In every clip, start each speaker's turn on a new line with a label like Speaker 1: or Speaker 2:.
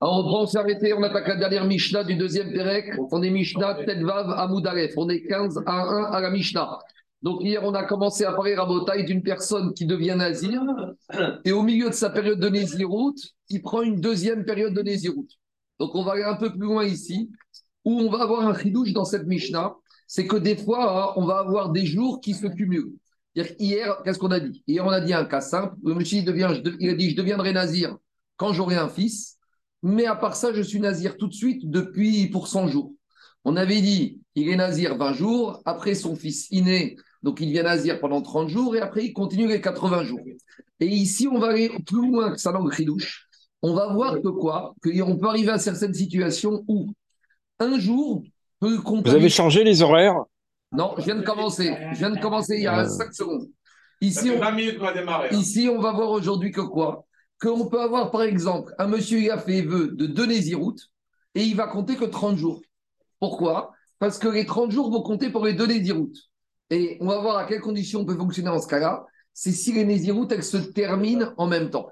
Speaker 1: Alors, on s'est arrêté, on attaque la dernière Mishnah du deuxième Pérec. On est Mishnah Tedvav Amoudaref. On est 15 à 1 à la Mishnah. Donc, hier, on a commencé à parler à Botaï d'une personne qui devient nazir. Et au milieu de sa période de Néziroute, il prend une deuxième période de Néziroute. Donc, on va aller un peu plus loin ici, où on va avoir un chidouche dans cette Mishnah. C'est que des fois, hein, on va avoir des jours qui se cumulent. Hier, qu'est-ce qu'on a dit? Hier, on a dit un cas simple. Le monsieur, il, devient, il a dit Je deviendrai nazir quand j'aurai un fils. Mais à part ça, je suis nazir tout de suite depuis pour 100 jours. On avait dit, il est nazir 20 jours, après son fils inné, donc il vient nazir pendant 30 jours, et après il continue les 80 jours. Et ici, on va aller plus loin que ça dans le chidouche. On va voir que quoi? Qu'on peut arriver à certaines situations où un jour peut
Speaker 2: compter. Vous avez changé les horaires?
Speaker 1: Non, je viens de commencer. Je viens de commencer il y a 5 secondes. Ici, on, ici, on va voir aujourd'hui que quoi? Qu'on peut avoir, par exemple, un monsieur qui a fait vœu de deux Néziroutes et il va compter que 30 jours. Pourquoi? Parce que les 30 jours vont compter pour les deux Néziroutes. Et on va voir à quelles conditions on peut fonctionner en ce cas-là. C'est si les Néziroutes, elles se terminent en même temps.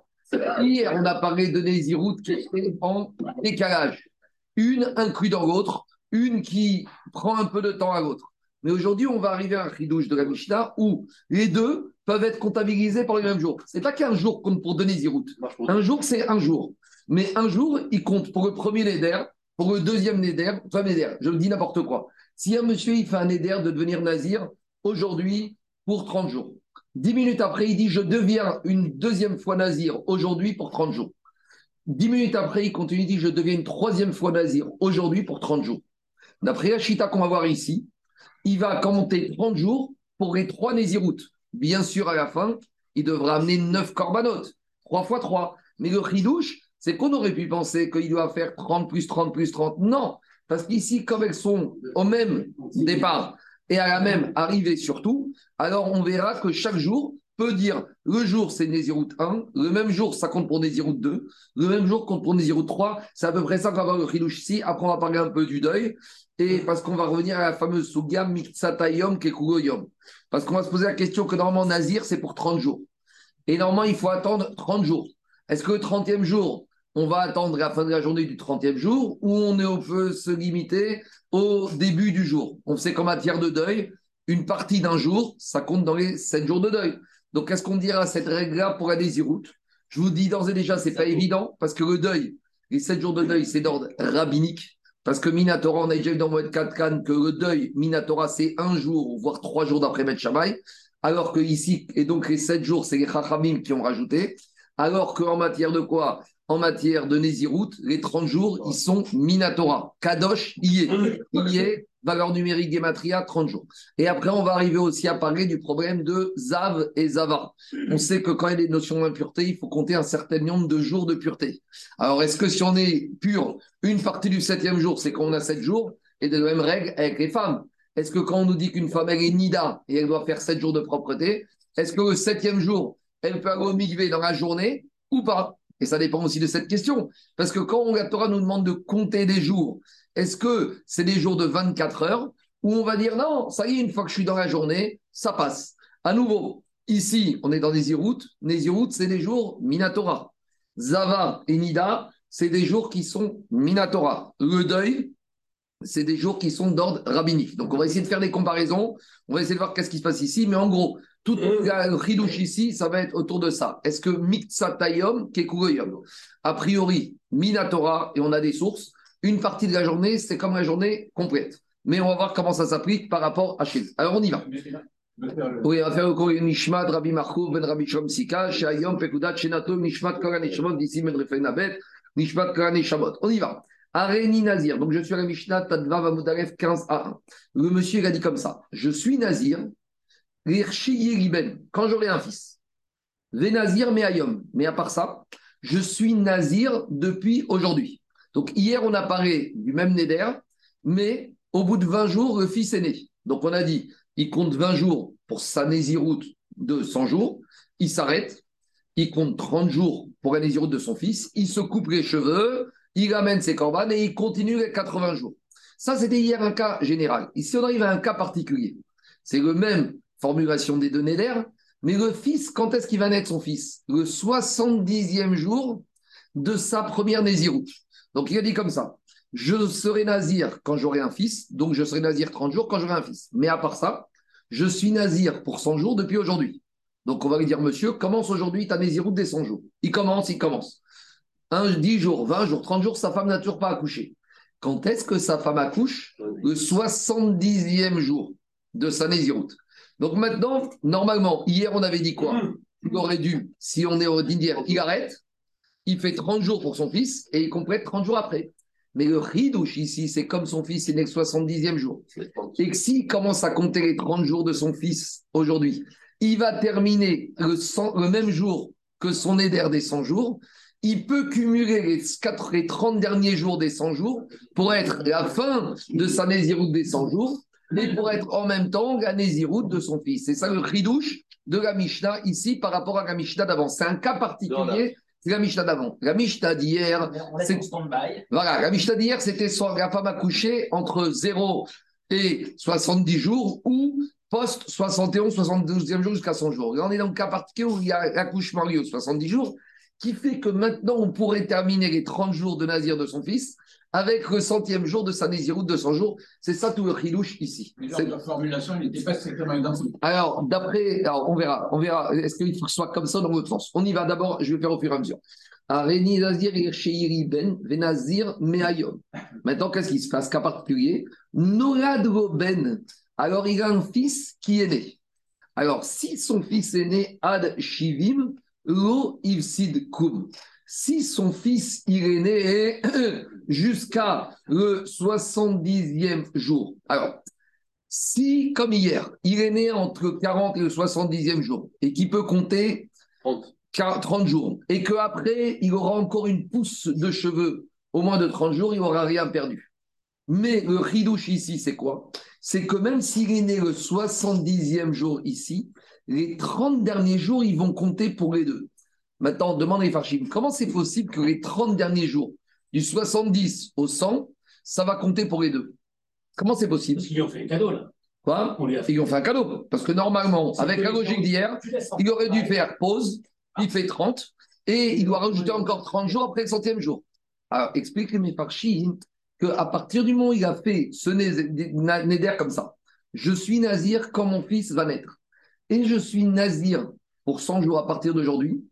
Speaker 1: Hier, on a parlé de Néziroutes qui est en décalage. Une inclue dans l'autre, une qui prend un peu de temps à l'autre. Mais aujourd'hui, on va arriver à un chidouche de la Mishnah où les deux peuvent être comptabilisés pour le même jour. C'est pas qu'un jour compte pour donner Zirout. Un jour, c'est un jour. Mais un jour, il compte pour le premier Neder, pour le deuxième Neder, enfin Neder, je dis n'importe quoi. Si un monsieur, il fait un Neder de devenir Nazir, aujourd'hui, pour 30 jours. Dix minutes après, il dit Je deviens une deuxième fois Nazir aujourd'hui pour 30 jours. Dix minutes après, il continue, il dit Je deviens une troisième fois Nazir aujourd'hui pour 30 jours. D'après la Chita qu'on va voir ici, il va compter 30 jours pour les trois Néziroutes. Bien sûr, à la fin, il devra amener 9 corbanotes, 3 fois 3. Mais le chidouche, c'est qu'on aurait pu penser qu'il doit faire 30 plus 30 plus 30. Non, parce qu'ici, comme elles sont au même départ et à la même arrivée surtout, alors on verra que chaque jour peut dire le jour c'est Néziroute 1, le même jour ça compte pour Néziroute 2, le même jour compte pour Néziroute 3. C'est à peu près ça qu'on va voir le chidouche ici. Après, on va parler un peu du deuil et parce qu'on va revenir à la fameuse Suga Miktsatayom Kekugoyom. Parce qu'on va se poser la question que normalement Nazir, c'est pour 30 jours. Et normalement, il faut attendre 30 jours. Est-ce que le 30e jour, on va attendre la fin de la journée du 30e jour ou on peut se limiter au début du jour? On sait qu'en matière de deuil, une partie d'un jour, ça compte dans les 7 jours de deuil. Donc, qu'est-ce qu'on dira cette règle-là pour la désiroute Je vous dis d'ores et déjà, c'est pas évident parce que le deuil, les 7 jours de deuil, c'est d'ordre rabbinique. Parce que Minatora, on a déjà vu dans Moed 4 que le deuil, Minatora, c'est un jour, voire trois jours d'après Bet alors que ici, et donc les sept jours, c'est les Chachamim qui ont rajouté, alors qu'en matière de quoi? En matière de Nézirout, les 30 jours, ils sont Minatora. Kadosh, y est. Y est, valeur numérique Gematria, 30 jours. Et après, on va arriver aussi à parler du problème de Zav et Zava. On sait que quand il y a des notions d'impureté, il faut compter un certain nombre de jours de pureté. Alors, est-ce que si on est pur, une partie du septième jour, c'est qu'on a sept jours, et de la même règle avec les femmes? Est-ce que quand on nous dit qu'une femme, elle est nida et elle doit faire sept jours de propreté, est-ce que le septième jour, elle peut aller au dans la journée ou pas? Et ça dépend aussi de cette question. Parce que quand la Torah nous demande de compter des jours, est-ce que c'est des jours de 24 heures ou on va dire non, ça y est, une fois que je suis dans la journée, ça passe. À nouveau, ici, on est dans des iroutes. Les iroutes, c'est des jours Minatora. Zava et Nida, c'est des jours qui sont Minatora. Le deuil, c'est des jours qui sont d'ordre rabbinique. Donc, on va essayer de faire des comparaisons. On va essayer de voir qu'est-ce qui se passe ici. Mais en gros, tout le ridouche ici, ça va être autour de ça. Est-ce que Mitzatayom, Kekugoyom A priori, Minatora, et on a des sources une partie de la journée, c'est comme la journée complète. Mais on va voir comment ça s'applique par rapport à chez Alors on y va. Oui, on va faire le Nishmat, Rabbi Markou, Ben Rabbi Shom Sika, Shayom, Pekudat, Shenato, Nishmat, Koran Shamot, d'ici Ben Refenabet, Nishmat, Koran Shamot. On y va. Areni Nazir. Donc je suis à la Mishnah, Tadva, Vamudaref 15 à 1. Le monsieur, il a dit comme ça Je suis Nazir, quand j'aurai un fils. Nazir, Meayom. Mais à part ça, je suis Nazir depuis aujourd'hui. Donc hier, on a parlé du même Neder, mais au bout de 20 jours, le fils est né. Donc on a dit, il compte 20 jours pour sa Néziroute de 100 jours, il s'arrête, il compte 30 jours pour la Néziroute de son fils, il se coupe les cheveux, il amène ses corbanes et il continue les 80 jours. Ça, c'était hier un cas général. Ici, on arrive à un cas particulier. C'est le même formulation des deux Néder, mais le fils, quand est-ce qu'il va naître son fils? Le 70e jour de sa première Néziroute. Donc il a dit comme ça je serai nazir quand j'aurai un fils, donc je serai nazir 30 jours quand j'aurai un fils. Mais à part ça, je suis nazir pour 100 jours depuis aujourd'hui. Donc on va lui dire, monsieur, commence aujourd'hui ta naziroute des 100 jours. Il commence, il commence. Un, 10 jours, 20 jours, 30 jours, sa femme n'a toujours pas accouché. Quand est-ce que sa femme accouche? Le 70e jour de sa naziroute. Donc maintenant, normalement, hier on avait dit quoi? Il aurait dû, si on est au d'hier, il arrête, il fait 30 jours pour son fils et il complète 30 jours après. Mais le ridouche ici, c'est comme son fils est né le 70e jour. Et que s'il commence à compter les 30 jours de son fils aujourd'hui, il va terminer le, même jour que son éder des 100 jours. Il peut cumuler les, 4, les 30 derniers jours des 100 jours pour être la fin de sa nésiroute des 100 jours, mais pour être en même temps la nésiroute de son fils. C'est ça le ridouche de la Mishnah ici par rapport à la Mishnah d'avant. C'est un cas particulier c'est la Mishnah d'avant. La Mishnah d'hier. Voilà, la Mishnah d'hier, c'était soit la femme a couché entre 0 et 70 jours ou post 71, 72e jour jusqu'à 100 jours. Là, on est dans le cas particulier où il y a l'accouchement lié aux 70 jours, qui fait que maintenant, on pourrait terminer les 30 jours de Nazir de son fils avec le centième jour de sa Néziroute de 100 jours. C'est ça tout le chilouche ici.
Speaker 2: la formulation, n'était pas strictement identique.
Speaker 1: Alors, d'après, on verra, on verra. Est-ce qu'il faut que ce soit comme ça dans l'autre sens? On y va d'abord, je vais faire au fur et à mesure. Ben, Maintenant, qu'est-ce qui se passe? Cas particulier, Ben. Alors, il a un fils qui est né. Alors, si son fils est né Ad Shivim, Lo Ivsid Kum si son fils il est né jusqu'à le 70e jour. Alors, si, comme hier, il est né entre le 40 et le 70e jour, et qu'il peut compter 30. jours, et qu'après, il aura encore une pousse de cheveux au moins de 30 jours, il n'aura rien perdu. Mais le ridouche ici, c'est quoi? C'est que même s'il est né le 70e jour ici, les 30 derniers jours, ils vont compter pour les deux. Maintenant, demande les Farchim, comment c'est possible que les 30 derniers jours, du 70 au 100, ça va compter pour les deux Comment c'est possible?
Speaker 2: Parce qu'ils ont fait un cadeau, là.
Speaker 1: Quoi? Ils ont fait un cadeau. Parce que normalement, avec la logique d'hier, il aurait dû faire pause, il fait 30, et il doit rajouter encore 30 jours après le centième jour. Alors, expliquez mes Farchim qu'à partir du moment où il a fait ce Néder comme ça, je suis nazir quand mon fils va naître. Et je suis nazir pour 100 jours à partir d'aujourd'hui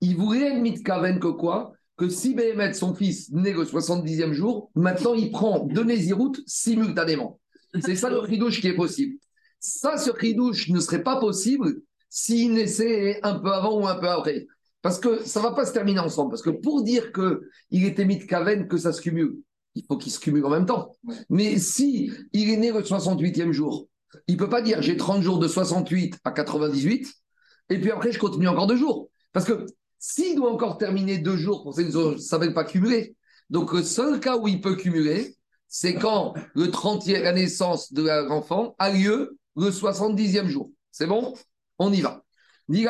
Speaker 1: il voulait être Kaven que quoi Que si Béhémet, son fils, naît le 70e jour, maintenant il prend deux Néziroutes simultanément. C'est ça le ridouche qui est possible. Ça, ce ridouche ne serait pas possible s'il naissait un peu avant ou un peu après. Parce que ça ne va pas se terminer ensemble. Parce que pour dire qu'il était Kaven, que ça se cumule, il faut qu'il se cumule en même temps. Mais si il est né le 68e jour, il ne peut pas dire j'ai 30 jours de 68 à 98, et puis après je continue encore deux jours. Parce que s'il doit encore terminer deux jours pour ça ne s'appelle pas cumuler. Donc, le seul cas où il peut cumuler, c'est quand le 30e, la naissance de l'enfant a lieu le 70e jour. C'est bon? On y va. Dit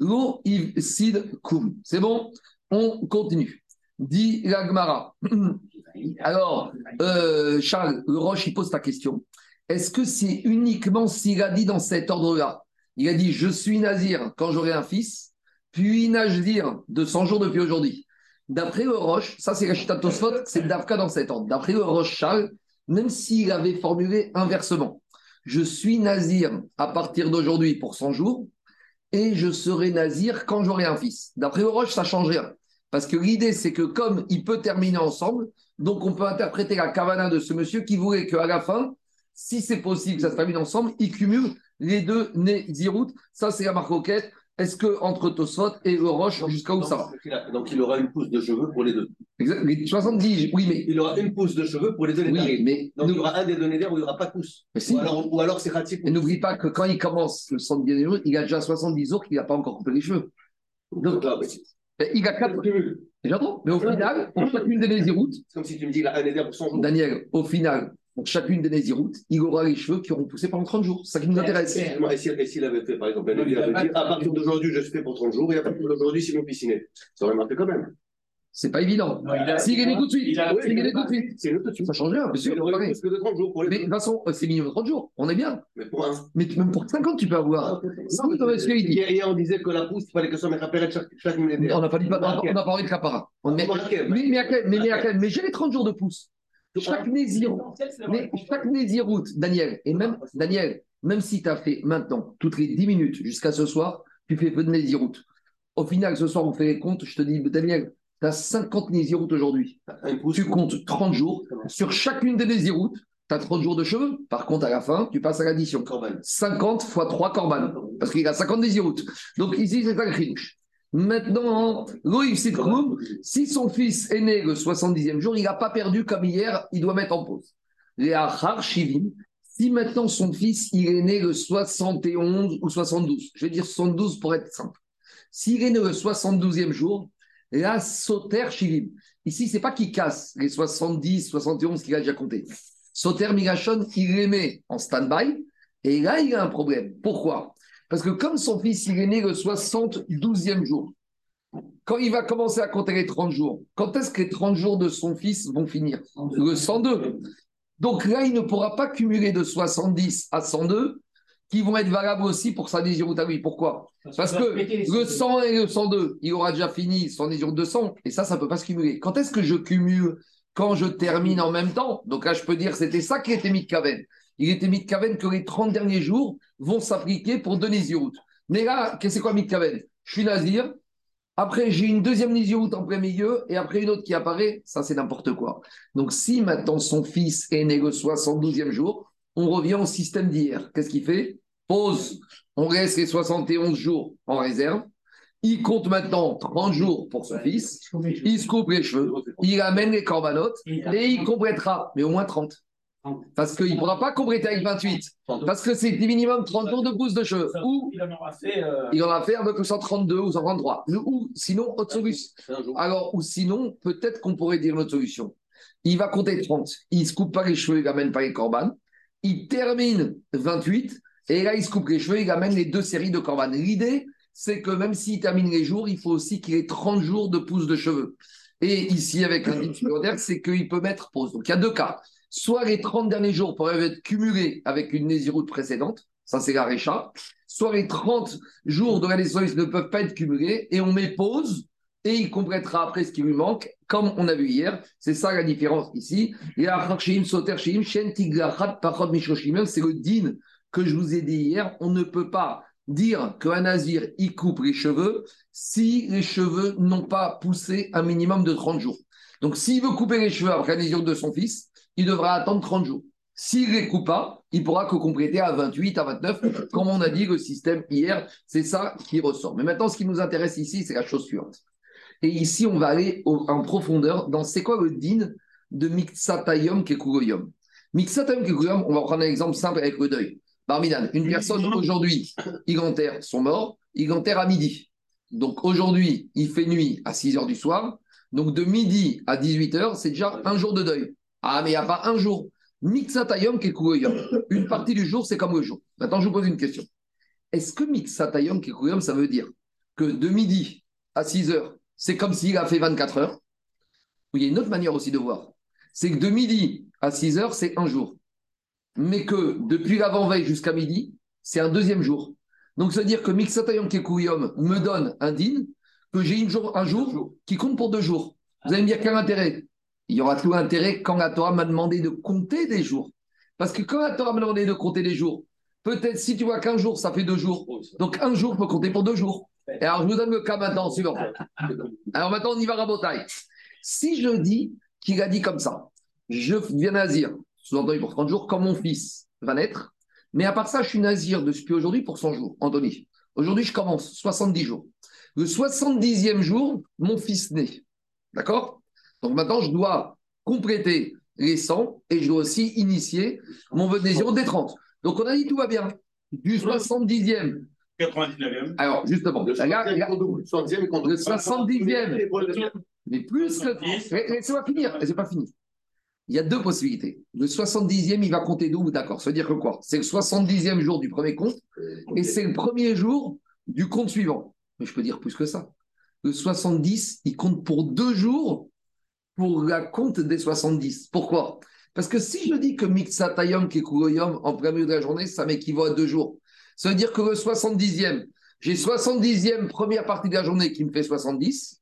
Speaker 1: lo sid kum. C'est bon? On continue. Dit Gmara. Alors, euh, Charles, le Roche, il pose ta question. Est-ce que c'est uniquement s'il a dit dans cet ordre-là? Il a dit Je suis nazir quand j'aurai un fils puis Najdir de 100 jours depuis aujourd'hui. D'après le Roche, ça c'est la c'est Davka dans cet ordre. D'après le Roche Charles, même s'il avait formulé inversement, je suis Nazir à partir d'aujourd'hui pour 100 jours et je serai Nazir quand j'aurai un fils. D'après le Roche, ça change rien. Parce que l'idée, c'est que comme il peut terminer ensemble, donc on peut interpréter la cavana de ce monsieur qui voulait qu'à la fin, si c'est possible que ça se termine ensemble, il cumule les deux Nézirut. Ça, c'est la marque est-ce que entre Tosfot et le Roche, jusqu'à où ça
Speaker 3: va Donc il aura une pousse de cheveux pour les deux.
Speaker 1: Exact, 70, oui, mais.
Speaker 3: Il aura une pousse de cheveux pour les deux.
Speaker 1: Oui, mais.
Speaker 3: Donc il y aura un des données d'air où il n'y aura pas de pousse. Ou alors, ou alors c'est pratique.
Speaker 1: Mais n'oublie pas que quand il commence le 70 jours, il a déjà 70 jours qu'il n'a pas encore coupé les cheveux. Donc, là, mais... il a 4. J'entends, mais au final, pour chacune des Néziroutes.
Speaker 3: C'est comme si tu me dis qu'il a un éder pour 100 jours.
Speaker 1: Daniel, au final, pour chacune des Néziroutes, il aura les cheveux qui auront poussé pendant 30 jours. C'est ça qui nous intéresse.
Speaker 3: Et s'il avait fait, par exemple, il avait dit à partir d'aujourd'hui, je fais pour 30 jours, et à partir d'aujourd'hui, c'est mon pisciné. Ça aurait marqué quand même.
Speaker 1: C'est pas évident. S'il gagnait tout de suite, s'il gagnait tout de suite,
Speaker 3: c'est tout de suite.
Speaker 1: Ça change rien, bien sûr.
Speaker 3: Il aurait plus que de 30 jours pour les
Speaker 1: Mais de toute façon, c'est minimum 30 jours. On est bien.
Speaker 3: Mais pour un.
Speaker 1: Mais même pour 50, tu peux avoir.
Speaker 3: Hier, on disait que la pousse, il fallait que ça mette à chaque, chaque minute.
Speaker 1: On n'a pas, dit, on n'a pas parlé de capara. Mais, mais, mais, mais j'ai les 30 jours de pouce. Chaque Néziroute, mais chaque Daniel, et même, Daniel, même si tu as fait maintenant, toutes les 10 minutes jusqu'à ce soir, tu fais peu de Néziroute. Au final, ce soir, on fait les comptes, je te dis, Daniel, tu as 50 Néziroutes aujourd'hui. Tu comptes 30 jours. Sur chacune des Néziroutes, tu as 30 jours de cheveux. Par contre, à la fin, tu passes à l'addition. 50 fois 3 corbanes. Parce qu'il a 50 Néziroutes. Donc ici, c'est un cringe. Maintenant, si son fils est né le 70e jour, il n'a pas perdu comme hier, il doit mettre en pause. Si maintenant son fils, il est né le 71 ou 72, je vais dire 72 pour être simple. S'il est né le 72e jour, la Soter Shivim. Ici, c'est pas qu'il casse les 70, 71 qu'il a déjà compté. Soter Migashon, il les met en stand-by, et là, il a un problème. Pourquoi? Parce que comme son fils, il est né le 72e jour, quand il va commencer à compter les 30 jours, quand est-ce que les 30 jours de son fils vont finir? Le 102. Donc là, il ne pourra pas cumuler de 70 à 102 qui vont être valables aussi pour sa désiroute à lui. Pourquoi? Parce que le 100 et le 102, il aura déjà fini son désiroute de 100 et ça, ça ne peut pas se cumuler. Quand est-ce que je cumule? Quand je termine en même temps? Donc là, je peux dire c'était ça qui était mis de Caven il était Mitkaven que les 30 derniers jours vont s'appliquer pour deux Nézirut. Mais là, qu'est-ce que c'est quoi Mitkaven? Je suis Nazir, après j'ai une deuxième Nézirut en plein milieu, et après une autre qui apparaît, ça c'est n'importe quoi. Donc si maintenant son fils est né le 72e jour, on revient au système d'hier. Qu'est-ce qu'il fait? Pause, on laisse les 71 jours en réserve, il compte maintenant 30 jours pour son fils, il se coupe les cheveux, il amène les corbanotes, et il complétera, mais au moins 30. Parce qu'il ne pourra pas compléter avec 28. Parce que c'est minimum 30 jours de pouce de cheveux. Ou il en aura fait, euh... il en fait avec 132 ou 133. Ou sinon, autre solution. Alors, ou sinon, peut-être qu'on pourrait dire une autre solution. Il va compter 30. Il ne se coupe pas les cheveux, il amène pas les corbanes. Il termine 28. Et là, il se coupe les cheveux, il amène les deux séries de corbanes. L'idée, c'est que même s'il termine les jours, il faut aussi qu'il ait 30 jours de pouce de cheveux. Et ici, avec un dit supplémentaire, c'est qu'il peut mettre pause. Donc, il y a deux cas soit les 30 derniers jours pourraient être cumulés avec une nésiroute précédente, ça c'est la récha, soit les 30 jours de la naissance ne peuvent pas être cumulés, et on met pause, et il complétera après ce qui lui manque, comme on a vu hier. C'est ça la différence ici. c'est le din que je vous ai dit hier. On ne peut pas dire qu'un nazir, il coupe les cheveux si les cheveux n'ont pas poussé un minimum de 30 jours. Donc, s'il veut couper les cheveux après la de son fils, il devra attendre 30 jours. S'il ne les pas, il pourra que compléter à 28, à 29, comme on a dit le système hier. C'est ça qui ressort. Mais maintenant, ce qui nous intéresse ici, c'est la chose suivante. Et ici, on va aller en profondeur dans c'est quoi le din de Mixatayom Kekugoyom? Mixatayom Kekugoyom, on va prendre un exemple simple avec le deuil. Barminan, une personne aujourd'hui, il enterre son mort, il enterre à midi. Donc aujourd'hui, il fait nuit à 6 h du soir. Donc de midi à 18 h, c'est déjà un jour de deuil. Ah, mais il n'y a pas un jour. Mixatayom kekugoyom. Une partie du jour, c'est comme le jour. Maintenant, je vous pose une question. Est-ce que mixatayom kekugoyom, ça veut dire que de midi à 6 heures, c'est comme s'il a fait 24 heures? Il y a une autre manière aussi de voir. C'est que de midi à 6 heures, c'est un jour. Mais que depuis l'avant-veille jusqu'à midi, c'est un deuxième jour. Donc, ça veut dire que Mixatayom Kekuyom me donne un din, que j'ai un jour qui compte pour deux jours. Vous allez me dire quel intérêt? Il y aura tout intérêt quand la Torah m'a demandé de compter des jours. Parce que quand la Torah m'a demandé de compter des jours, peut-être si tu vois qu'un jour, ça fait deux jours. Donc un jour peut compter pour deux jours. Et alors je vous donne le cas maintenant. Alors maintenant, on y va à Si je dis qu'il a dit comme ça, je viens nazir, sous-entendu pour 30 jours, quand mon fils va naître, mais à part ça, je suis nazir depuis aujourd'hui pour 100 jours. Anthony, aujourd'hui, je commence 70 jours. Le 70e jour, mon fils naît. D'accord? Donc maintenant, je dois compléter les 100 et je dois aussi initier mon vœu des 30. Donc on a dit tout va bien. Du 70e. 99e. Alors justement, le 70e. Mais plus que. Laissez-moi finir, c'est pas fini. Il y a deux possibilités. Le 70e, il va compter d'où D'accord. Ça veut dire que quoi? C'est le 70e jour du premier compte et c'est le premier jour du compte suivant. Mais je peux dire plus que ça. Le 70, il compte pour deux jours pour la compte des 70. Pourquoi? Parce que si je dis que Mixatayom Kekugoyom en plein milieu de la journée, ça m'équivaut à deux jours. Ça veut dire que le 70e, j'ai 70e première partie de la journée qui me fait 70.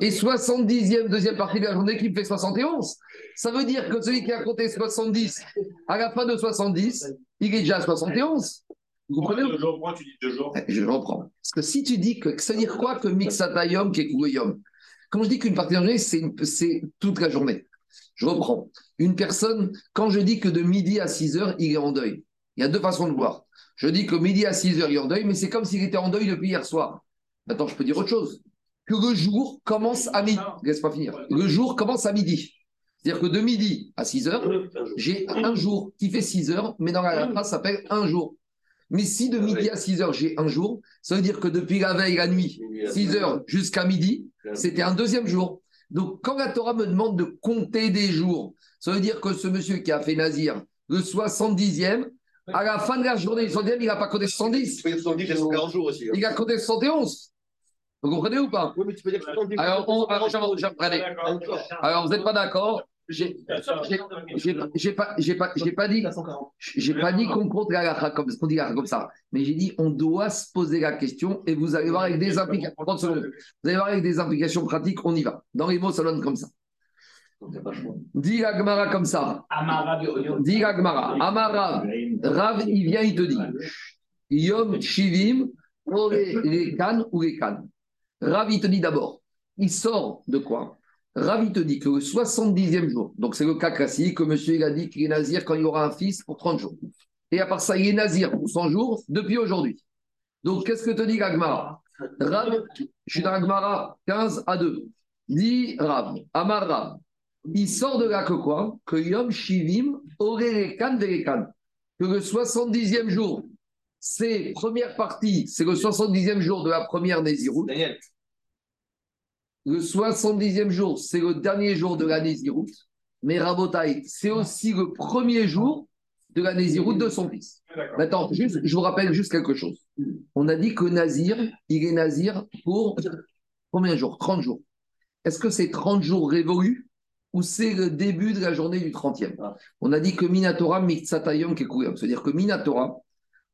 Speaker 1: et 70e, deuxième partie de la journée, qui me fait 71. Ça veut dire que celui qui a compté 70, à la fin de 70, il est déjà à 71. Vous comprenez?
Speaker 4: Pourquoi tu dis deux jours
Speaker 1: eh, Je reprends. Parce que si tu dis que ça veut dire quoi que Mixatayom qui est Quand je dis qu'une partie de la journée, c'est toute la journée. Je reprends. Une personne, quand je dis que de midi à 6 heures, il est en deuil, il y a deux façons de voir. Je dis que midi à 6 heures, il est en deuil, mais c'est comme s'il était en deuil depuis hier soir. Maintenant, je peux dire autre chose. Que le jour commence à midi. Laisse pas finir. Le jour commence à midi. C'est-à-dire que de midi à 6 heures, j'ai un jour qui fait 6 heures, mais dans la phrase, ça s'appelle un jour. Mais si de midi à 6 heures, j'ai un jour, ça veut dire que depuis la veille, la nuit, 6 heures jusqu'à midi, c'était un deuxième jour. Donc, quand la Torah me demande de compter des jours, ça veut dire que ce monsieur qui a fait Nazir, le 70e, à la fin de la journée du 70e, il n'a pas compté 70.
Speaker 3: Il 70, il 40 jours aussi. Hein.
Speaker 1: Il a compté 71. Vous comprenez ou pas?
Speaker 3: Oui, mais tu peux dire 70.
Speaker 1: Alors, on, alors, alors vous n'êtes pas d'accord? J'ai pas, pas, pas dit, j'ai pas dit qu'on compte la comme, qu'on dit comme ça, mais j'ai dit on doit se poser la question et vous allez voir avec des implications. Vous allez voir avec des implications pratiques, on y va. Dans les mots, ça donne comme ça. Dis Agmara comme ça. Dis Agmara. Amara. Rav, il vient, il te dit. Yom Shivim, les cannes ou les cannes. Rav, il te dit d'abord. Il sort de quoi? Rav, il te dit que le 70e jour, donc c'est le cas classique, que monsieur il a dit qu'il est nazir quand il aura un fils pour 30 jours. Et à part ça, il est nazir pour 100 jours depuis aujourd'hui. Donc qu'est-ce que te dit Agmara Rav, je suis dans Agmara 15 à 2. Dit Rav, Amar il sort de là que quoi? Que Yom Shivim. Que le 70e jour, c'est première partie, c'est le 70e jour de la première Nézirut. Le 70e jour, c'est le dernier jour de la Nézirut. Mais Rabotai, c'est aussi le premier jour de la Nézirut de son fils. Maintenant, juste, je vous rappelle juste quelque chose. On a dit que Nazir, il est Nazir pour combien de jours? 30 jours. Est-ce que c'est 30 jours révolus ou c'est le début de la journée du 30e. Ah. On a dit que Minatora Mitsatayom Kekuyam, c'est-à-dire que Minatora,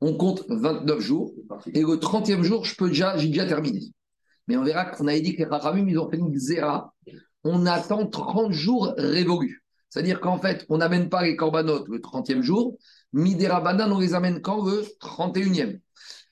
Speaker 1: on compte 29 jours, et le 30e jour, je peux déjà, j'ai déjà terminé. Mais on verra qu'on avait dit que les ils ont fait une zéra. On attend 30 jours révolus. C'est-à-dire qu'en fait, on n'amène pas les corbanotes le 30e jour, Midera Banan, on les amène quand le 31e.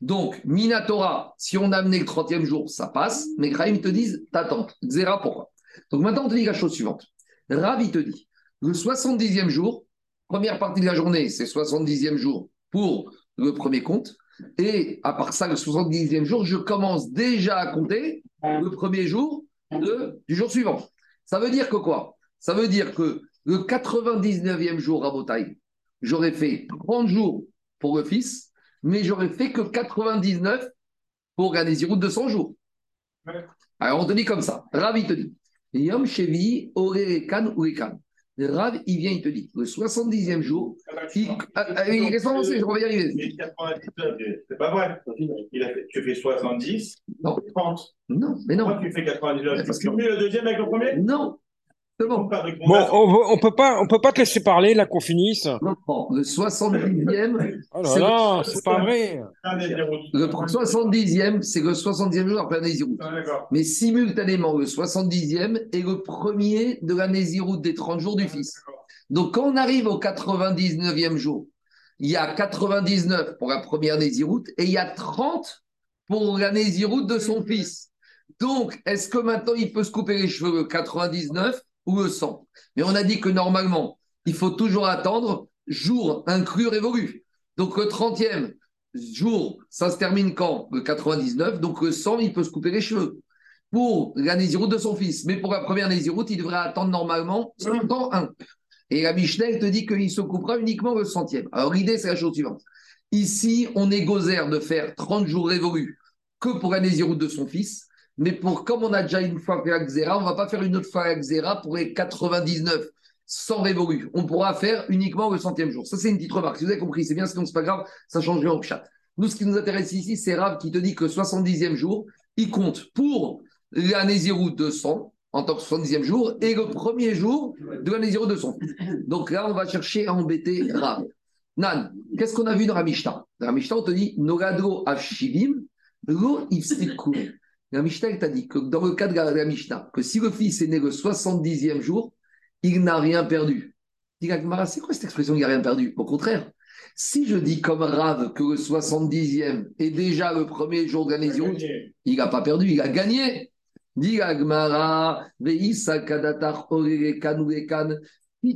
Speaker 1: Donc, Minatora, si on a amené le 30e jour, ça passe, mais Rahim te disent, t'attends. Zéra, pourquoi? Donc maintenant, on te dit la chose suivante. Ravi te dit, le 70e jour, première partie de la journée, c'est 70e jour pour le premier compte. Et à part ça, le 70e jour, je commence déjà à compter le premier jour du jour suivant. Ça veut dire que quoi? Ça veut dire que le 99e jour à Botaï, j'aurais fait 30 jours pour le fils, mais j'aurais fait que 99 pour gagner de 100 jours. Alors on te dit comme ça. Ravi te dit Yom Shevi. Rav, il vient, il te dit, le 70e jour, il, ah, ah, il reste avancé, je vais y arriver.
Speaker 4: C'est pas vrai. Il a fait, tu fais 70,
Speaker 1: non.
Speaker 4: 30.
Speaker 1: Non, mais non.
Speaker 4: Pourquoi tu fais 99 Parce que tu le deuxième avec le premier?
Speaker 1: Non,
Speaker 5: Bon, on, ne peut pas, on peut pas te laisser parler là qu'on finisse.
Speaker 1: Non, le 70e.
Speaker 5: Oh là là, c'est pas vrai.
Speaker 1: Le 70e, c'est le 70e jour après la Néziroute. Ah, Mais simultanément, le 70e est le premier de la Néziroute des 30 jours du fils. Donc quand on arrive au 99e jour, il y a 99 pour la première Néziroute et il y a 30 pour la Néziroute de son fils. Donc, est-ce que maintenant il peut se couper les cheveux le 99 ou le sang. Mais on a dit que normalement, il faut toujours attendre jour inclus révolu. Donc le 30e jour, ça se termine quand? Le 99. Donc le sang, il peut se couper les cheveux. Pour la Néziroute de son fils. Mais pour la première Néziroute, il devrait attendre normalement seulement un. Et la Mishnah, te dit qu'il se coupera uniquement le centième. Alors l'idée, c'est la chose suivante. Ici, on est gozer de faire 30 jours révolus que pour la Néziroute de son fils. Mais pour, comme on a déjà une fois fait Xéra, on ne va pas faire une autre fois Xéra pour les 99 sans révolu. On pourra faire uniquement le centième jour. Ça, c'est une petite remarque. Si vous avez compris, c'est bien, sinon, c'est pas grave, ça change rien au chat. Nous, ce qui nous intéresse ici, c'est Rav qui te dit que 70e jour, il compte pour l'année 0 200 en tant que 70e jour et le premier jour de l'année 0 200. Donc là, on va chercher à embêter Rav. Nan, qu'est-ce qu'on a vu dans la Mishnah? Dans la on te dit Nogado Afshivim, Lo La Mishnah t'a dit que dans le cas de la Mishnah, que si le fils est né le 70e jour, il n'a rien perdu. Dit c'est quoi cette expression, il n'a rien perdu? Au contraire, si je dis comme Rav que le 70e est déjà le premier jour de l'année il n'a pas perdu, il a gagné. Dit Agmara, si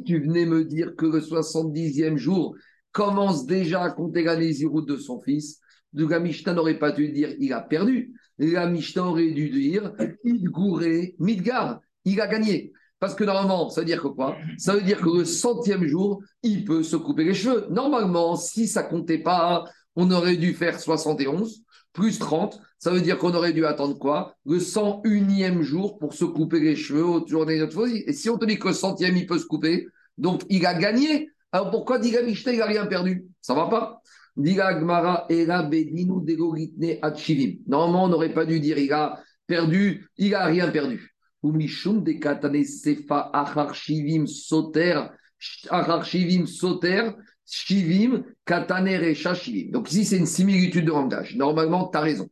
Speaker 1: tu venais me dire que le 70e jour commence déjà à compter l'année de son fils, Mishnah n'aurait pas dû dire il a perdu. La Mishnah aurait dû dire il gouré Midgar, il a gagné. Parce que normalement, ça veut dire que quoi? Ça veut dire que le centième jour, il peut se couper les cheveux. Normalement, si ça comptait pas, on aurait dû faire 71 plus 30. Ça veut dire qu'on aurait dû attendre quoi? Le 101e jour pour se couper les cheveux au journée de folie. Et si on te dit que le centième, il peut se couper, donc il a gagné. Alors pourquoi dit Mishnah, il n'a rien perdu? Ça va pas Normalement, on n'aurait pas dû dire il a perdu, il n'a rien perdu. Donc ici, c'est une similitude de langage. Normalement, tu as raison.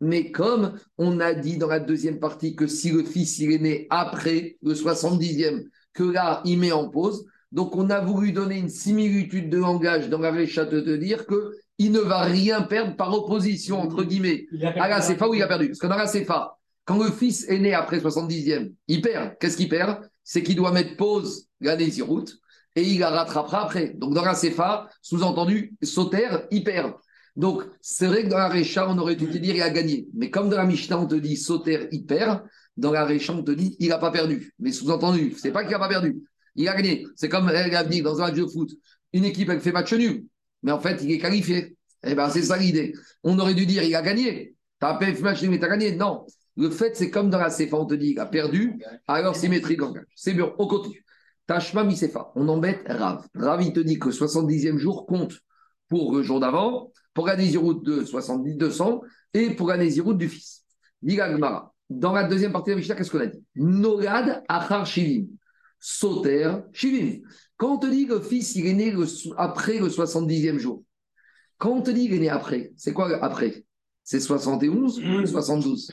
Speaker 1: Mais comme on a dit dans la deuxième partie que si le fils il est né après le 70e, que là, il met en pause, donc, on a voulu donner une similitude de langage dans la récha de te dire qu'il ne va rien perdre par opposition, entre guillemets, à la CFA où il a perdu. Parce que dans la CFA, quand le fils est né après 70e, il perd. Qu'est-ce qu'il perd? C'est qu'il doit mettre pause l'année route et il la rattrapera après. Donc, dans la CFA, sous-entendu, Sauter, il perd. Donc, c'est vrai que dans la Récha, on aurait dû te dire il a gagné. Mais comme dans la Mishnah, on te dit Sauter, il perd, dans la Récha, on te dit il n'a pas perdu. Mais sous-entendu, c'est pas qu'il n'a pas perdu il a gagné. C'est comme l'avenir dans un match de foot. Une équipe, elle fait match nul, mais en fait, il est qualifié. Eh bien, c'est ça l'idée. On aurait dû dire, il a gagné. Tu as fait match nul, mais tu as gagné. Non. Le fait, c'est comme dans la CFA, on te dit, il a perdu, alors symétrique engage. C'est bien, on continue. Tachma Misefa, on embête Rav. Rav, il te dit que 70e jour compte pour le jour d'avant, pour la route de 70, 200 et pour la route du fils. Dans la deuxième partie de la Mishnah, qu'est-ce qu'on a dit? Nogad Achar Shivim. Sauter, Shivim. Quand on te dit que le fils, il est né après le 70e jour, quand on te dit qu'il est né après, c'est quoi après? C'est 71 ou 72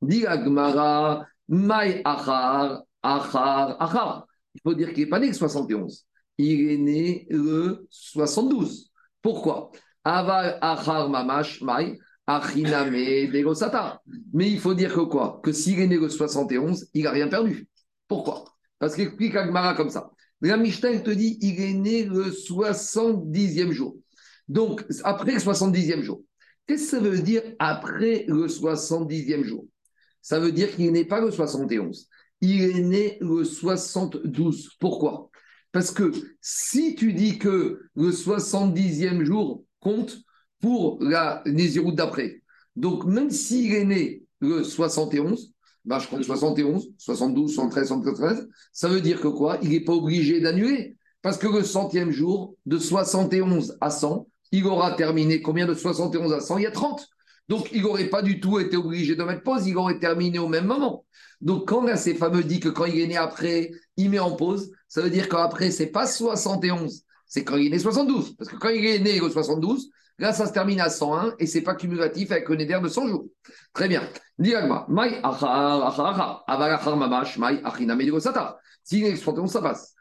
Speaker 1: Dit Agmara, Mai Achar, Achar, Achar. Il faut dire qu'il n'est pas né le 71. Il est né le 72. Pourquoi? Aval Achar Mamash, Mai. Mais il faut dire que quoi? Que s'il est né le 71, il n'a rien perdu. Pourquoi? Parce qu'explique Agmara comme ça. La Mishnah, te dit, il est né le 70e jour. Donc, après le 70e jour. Qu'est-ce que ça veut dire après le 70e jour? Ça veut dire qu'il n'est pas le 71. Il est né le 72. Pourquoi? Parce que si tu dis que le 70e jour compte pour la Néziroute d'après, donc même s'il est né le 71, bah, je compte 71, 72, 73, 73, ça veut dire que quoi? Il n'est pas obligé d'annuler. Parce que le centième jour, de 71 à 100, il aura terminé combien de 71 à 100 Il y a 30. Donc, il n'aurait pas du tout été obligé de mettre pause, il aurait terminé au même moment. Donc, quand ces fameux dit que quand il est né après, il met en pause, ça veut dire qu'après, c'est pas 71, c'est quand il est né 72. Parce que quand il est né au 72, Là, ça se termine à 101 et ce n'est pas cumulatif avec un éder de 100 jours. Très bien. Si expansion, ça passe.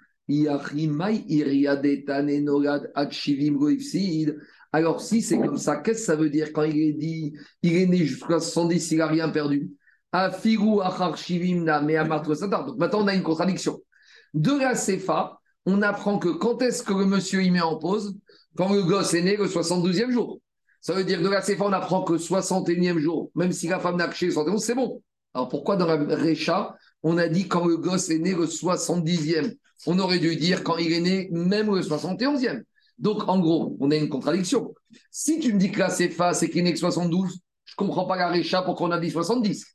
Speaker 1: Alors, si c'est comme ça, qu'est-ce que ça veut dire quand il est dit, il est né jusqu'à 70, il n'a rien perdu? Donc maintenant, on a une contradiction. De la CFA, on apprend que quand est-ce que le monsieur y met en pause? Quand le gosse est né le 72e jour. Ça veut dire de la CFA, on apprend que 61e jour, même si la femme n'a que 71, c'est bon. Alors pourquoi dans la Récha, on a dit quand le gosse est né le 70e On aurait dû dire quand il est né même le 71e. Donc en gros, on a une contradiction. Si tu me dis que la CFA, c'est qu'il est né que 72, je ne comprends pas la Récha pour qu'on a dit 70.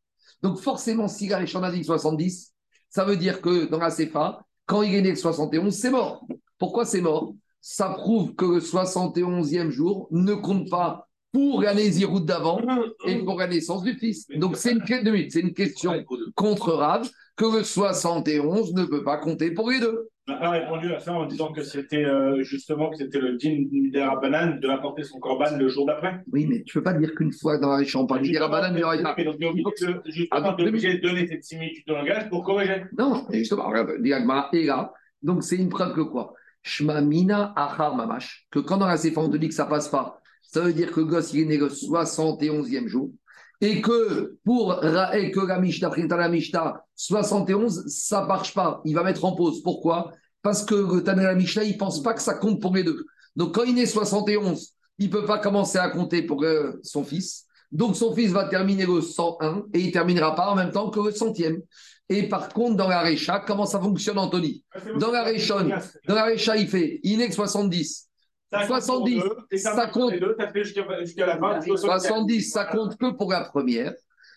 Speaker 1: Donc forcément, si la Récha a dit 70, ça veut dire que dans la CFA, quand il est né le 71, c'est mort. Pourquoi c'est mort? Ça prouve que le 71e jour ne compte pas pour la Néziroute d'avant et pour la naissance du fils. Donc c'est une, c'est une question contre Rav que le 71 ne peut pas compter pour les deux.
Speaker 4: On n'a pas répondu à ça en disant que c'était euh, justement que c'était le din banane de apporter son corban le jour d'après.
Speaker 1: Oui, mais tu ne peux pas dire qu'une fois dans la récha, on mais il
Speaker 4: y Donc, justement, tu es obligé de donner cette similitude de langage pour corriger.
Speaker 1: Non, justement, regarde, et là, donc c'est une preuve que quoi? Shmamina achar mamash, que quand dans la séphane de dit que ça passe pas, ça veut dire que le gosse il est né le 71e jour et que pour et que la Mishnah, la Mishnah, 71, ça marche pas. Il va mettre en pause. Pourquoi? Parce que le la Mishnah, il pense pas que ça compte pour les deux. Donc quand il est 71, il peut pas commencer à compter pour euh, son fils. Donc son fils va terminer le 101 et il terminera pas en même temps que le centième. Et par contre, dans la Récha, comment ça fonctionne, Anthony? Dans la Récha, dans la Récha, il fait, est 70. 70, ça compte. 70, ça compte que pour la première.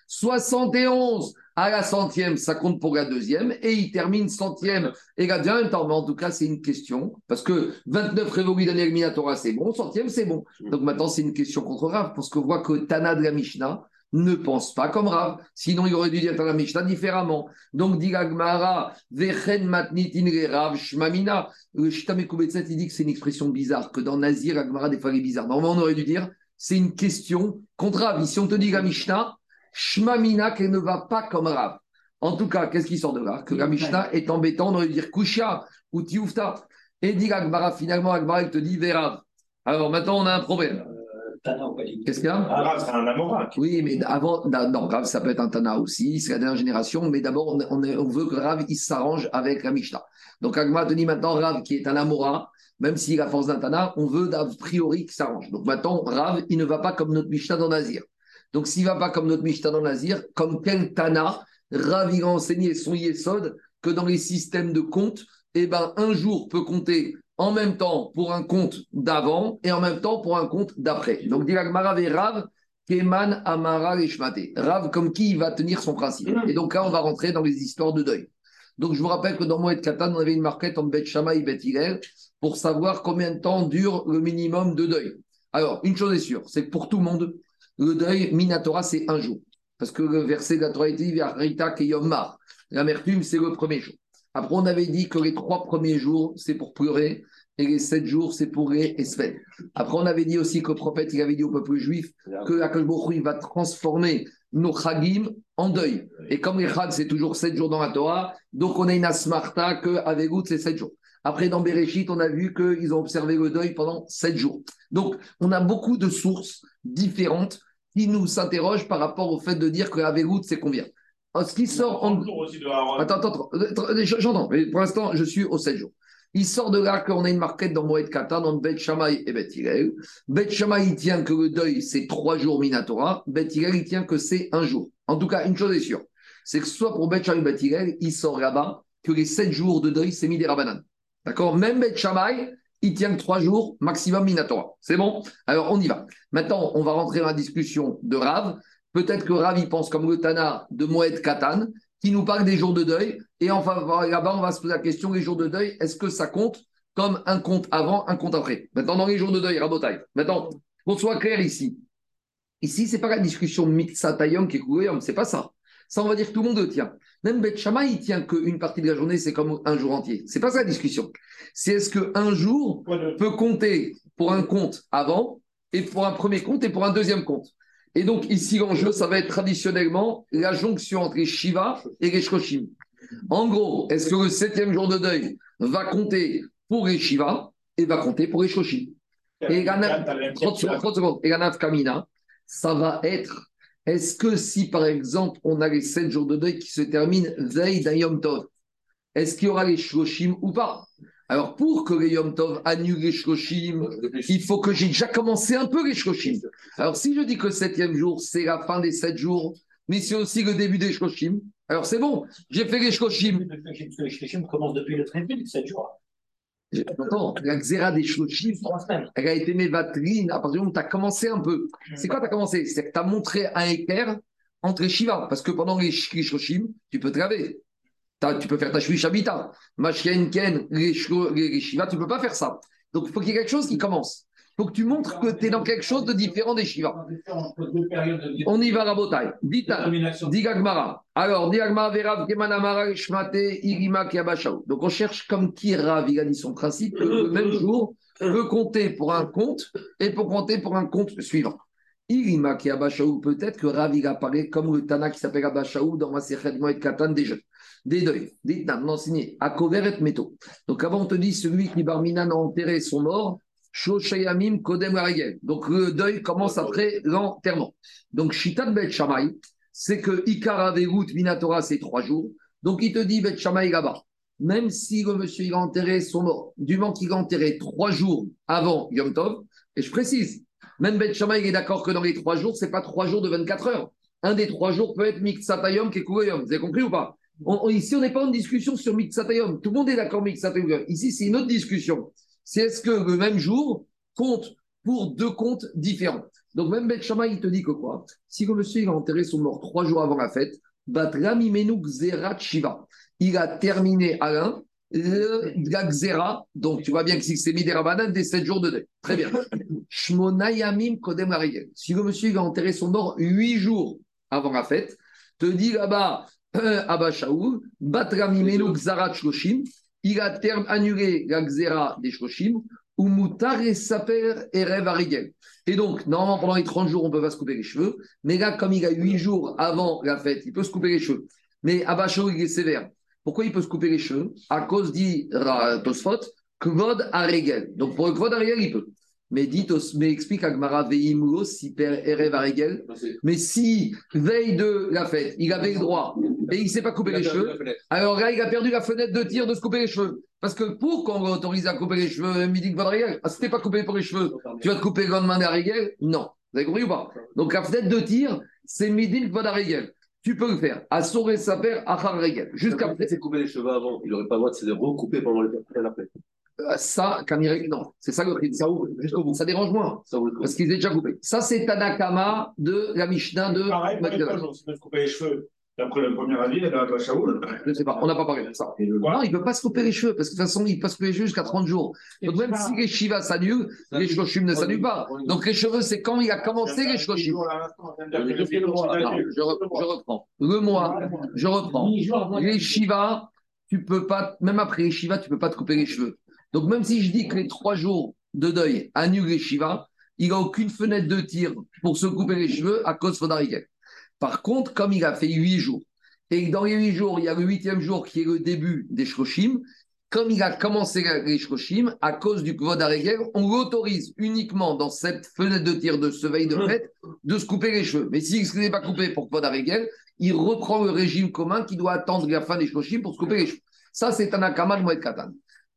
Speaker 1: 71 à la centième, ça compte pour la deuxième. Et il termine centième et la deuxième temps. Mais en tout cas, c'est une question. Parce que 29 révolus d'année éliminatoire, c'est bon. Centième, c'est bon. Donc maintenant, c'est une question contre Rav. Parce qu'on voit que Tana de la Mishnah, ne pense pas comme Rav. Sinon, il aurait dû dire dans la Mishnah différemment. Donc, dit Gmara, Vechen matnitin Rav shmamina. Le Shitamekoubetset, il dit que c'est une expression bizarre, que dans Nazir, Agmara, des fois, il est bizarre. Normalement, on aurait dû dire, c'est une question contre Rav. Si on te dit la Mishnah, shmamina, qu'elle ne va pas comme Rav. En tout cas, qu'est-ce qui sort de là? Que la Mishnah est embêtante, on aurait dû dire Kusha ou Tioufta. Et dit Agmara, finalement, Agmara, il te dit Verav. Alors maintenant, on a un problème. Qu'est-ce qu'il y a
Speaker 4: Rav, c'est un Amora.
Speaker 1: Oui, mais avant, non, Rav, ça peut être un Tana aussi, c'est la dernière génération, mais d'abord, on, on, veut que Rav, il s'arrange avec la Mishnah. Donc, Agma te dit maintenant, Rav, qui est un Amora, même s'il a force d'un Tana, on veut d'a priori qu'il s'arrange. Donc, maintenant, Rav, il ne va pas comme notre Mishnah dans Nazir. Donc, s'il ne va pas comme notre Mishnah dans Nazir, comme quel Tana, Rav, il a enseigné son Yesod que dans les systèmes de compte, eh ben, un jour peut compter en même temps pour un compte d'avant et en même temps pour un compte d'après. Donc, dit Rav Rav, Keman Amara. Rav comme qui il va tenir son principe. Et donc là, on va rentrer dans les histoires de deuil. Donc, je vous rappelle que dans Moed Katan, on avait une marquette entre Bet Shama et Bet pour savoir combien de temps dure le minimum de deuil. Alors, une chose est sûre, c'est que pour tout le monde, le deuil Minatora, c'est un jour. Parce que le verset de la Torah dit Rita Mar. L'amertume, c'est le premier jour. Après, on avait dit que les trois premiers jours, c'est pour pleurer, et les sept jours, c'est pour les. Après, on avait dit aussi que le prophète, avait dit au peuple juif que il va transformer nos Chagim en deuil. Et comme les Chag, c'est toujours sept jours dans la Torah, donc on a une asmarta qu'avec Gout, c'est sept jours. Après, dans Bereshit, on a vu qu'ils ont observé le deuil pendant sept jours. Donc, on a beaucoup de sources différentes qui nous s'interrogent par rapport au fait de dire que Avegout, c'est combien ce qui sort en. Attends, attends, attends. J'entends, mais pour l'instant, je suis au 7 jours. Il sort de là qu'on a une marquette dans Moed Katan, dans Bet Shammai et Bet Hillel. Bet Shammai, il tient que le deuil, c'est trois jours Minatora. Bet Hillel, il tient que c'est un jour. En tout cas, une chose est sûre, c'est que soit pour Bet Shammai et Bet Hillel, il sort là-bas que les sept jours de deuil, c'est Midi Rabanan. D'accord? Même Bet Shammai, il tient que trois jours maximum Minatora. C'est bon? Alors, on y va. Maintenant, on va rentrer dans la discussion de Rav. Peut-être que Ravi pense comme le Tana de Moed Katan, qui nous parle des jours de deuil. Et enfin, là-bas, on va se poser la question les jours de deuil, est-ce que ça compte comme un compte avant, un compte après? Maintenant, dans les jours de deuil, Rabotai. Maintenant, qu'on soit clair ici. Ici, ce n'est pas la discussion Mitzatayom qui est ce c'est pas ça. Ça, on va dire que tout le monde tient. Même Beth il tient qu'une partie de la journée, c'est comme un jour entier. C'est pas ça la discussion. C'est est-ce qu'un jour peut compter pour un compte avant et pour un premier compte et pour un deuxième compte? Et donc, ici, l'enjeu, ça va être traditionnellement la jonction entre les Shiva et les Shkoshim. En gros, est-ce que le septième jour de deuil va compter pour les Shiva et va compter pour les Shkoshim Et la 30 secondes. Et la Kamina, ça va être est-ce que si, par exemple, on a les sept jours de deuil qui se terminent veille d'Ayom Tov, est-ce qu'il y aura les Shkoshim ou pas? Alors, pour que les Yom Tov annulent les Shloshim, il faut que j'ai déjà commencé un peu les Shloshim. Alors, si je dis que le septième jour, c'est la fin des sept jours, mais c'est aussi le début des Shloshim, alors c'est bon, j'ai fait les Shloshim.
Speaker 2: Les Shloshim commencent depuis le 13 de 7 jours.
Speaker 1: Non, la xéra des Shloshim, elle a été mévatrine à partir du moment où tu as commencé un peu. C'est quoi tu as commencé? C'est que tu as montré un éclair entre les Shiva, parce que pendant les Shloshim, tu peux te laver tu peux faire ta chouïche habita. Machien, Ken, les Shiva, tu ne peux pas faire ça. Donc, il faut qu'il y ait quelque chose qui commence. faut que tu montres que tu es dans quelque chose de différent des Shiva. On y va, Rabotai. Digagmara. Alors, Digagmara, Verav, Kemanamara, Shmate, Irima, Kiabashaou. Donc, on cherche comme qui Rav, il dit son principe, que le même jour peut compter pour un compte et peut compter pour un compte suivant. Irima, Kiabashaou, peut-être que Rav, il comme le Tana qui s'appelle Abashaou dans ma et Katan des jeunes des deuils, des non signé, à et métaux. Donc avant, on te dit celui qui Barminan a enterré son mort, Shoshayamim Kodem Donc le deuil commence après l'enterrement. Donc Shitat Bet Shamay, c'est que Ikara Verout Minatora, c'est trois jours. Donc il te dit Bet Shamay là-bas. Même si le monsieur il a enterré son mort, du moment qu'il a enterré trois jours avant Yom Tov, et je précise, même Bet Shamay est d'accord que dans les trois jours, c'est pas trois jours de 24 heures. Un des trois jours peut être Miksatayom Kekuyom. Vous avez compris ou pas? Ici, on n'est pas en discussion sur Miksatayom. Tout le monde est d'accord Miksatayom. Ici, c'est une autre discussion c'est est-ce que le même jour compte pour deux comptes différents? Donc même Beth il te dit que quoi? Si le monsieur il a enterré son mort trois jours avant la fête, Shiva. Il a terminé à l'un la Xera, donc tu vois bien que c'est mis des rabanan des sept jours de deuil. Très bien. Shmonayamim Kodem Si le monsieur il a enterré son mort huit jours avant la fête, te dit là-bas, euh, Abba Shaoul, Batramimenu Xarat Shloshim, il a terme annulé la xéra des Shoshim, ou Moutar et Saper et Rêve Et donc, normalement, pendant les 30 jours, on peut pas se couper les cheveux. Mais là, comme il a 8 jours avant la fête, il peut se couper les cheveux. Mais Abacho, il est sévère. Pourquoi il peut se couper les cheveux? À cause, dit Tosfot, Kvod Aregel. Donc, pour le Kvod Aregel, il peut. Mais dit, mais explique Agmara Veimlo, si père Erev Aregel. Mais si, veille de la fête, il avait le droit et il ne s'est pas coupé les cheveux, alors là, il a perdu la fenêtre de tir de se couper les cheveux. Parce que pour qu'on autorise à couper les cheveux, midi Vadragel, ah, si tu pas coupé pour les cheveux, tu vas te couper le lendemain d'Arigel Non. Vous avez compris ou pas? Donc la fenêtre de tir, c'est midi Vadragel. Tu peux le faire. À Soré Saper, à Regel. Jusqu'à.
Speaker 3: Si s'est coupé les cheveux avant, il n'aurait pas le droit de se recouper pendant le après.
Speaker 1: Euh, ça, quand il non, c'est ça le ça. Ça dérange moins, parce qu'il est déjà coupé. Ça, c'est Tanakama de la Mishnah de.
Speaker 4: Pareil, se couper les cheveux. D'après le premier avis, elle a Shaoul.
Speaker 1: Je ne sais pas, on n'a pas parlé de ça. Non, il ne peut pas se couper les cheveux, parce que de toute façon, il peut se couper les cheveux jusqu'à 30 jours. Donc même si les Shiva s'annulent, les Shoshim ne s'annulent pas. Donc les cheveux, c'est quand il a commencé les Shoshim. Je reprends. Le mois, je reprends. Les Shiva, tu peux pas, même après les Shiva, tu ne peux pas te couper les cheveux. Donc même si je dis que les trois jours de deuil annulent les Shiva, il n'a aucune fenêtre de tir pour se couper les cheveux à cause de par contre, comme il a fait huit jours, et dans les huit jours, il y a le huitième jour qui est le début des Shroshim, comme il a commencé les Shroshim, à cause du Kvod on l'autorise uniquement dans cette fenêtre de tir de ce de fête de se couper les cheveux. Mais s'il ne s'est pas coupé pour Kvod il reprend le régime commun qui doit attendre la fin des Shroshim pour se couper les cheveux. Ça, c'est un Akaman Moed Katan.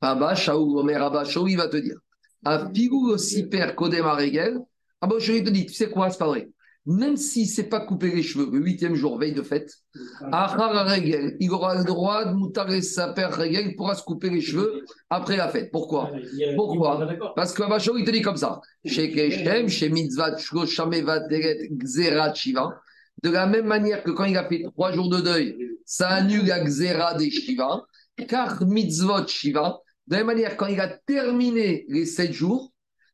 Speaker 1: Abba, Shaou, Omer, Abba, Shaou, il va te dire. A Figou, Siper, Kodem, Aregel. Abba, Shaou, il te dit, tu sais quoi, c'est pas vrai. Même s'il ne s'est pas coupé les cheveux le huitième jour, veille de fête, il aura le droit de moutar sa père il pourra se couper les cheveux après la fête. Pourquoi? Pourquoi? Parce que Abachor, il te dit comme ça. Chez Keshem, chez Mitzvat, de la même manière que quand il a fait trois jours de deuil, ça annule la Xera des Shiva, car Mitzvot Shiva, de la même manière, quand il a terminé les sept jours,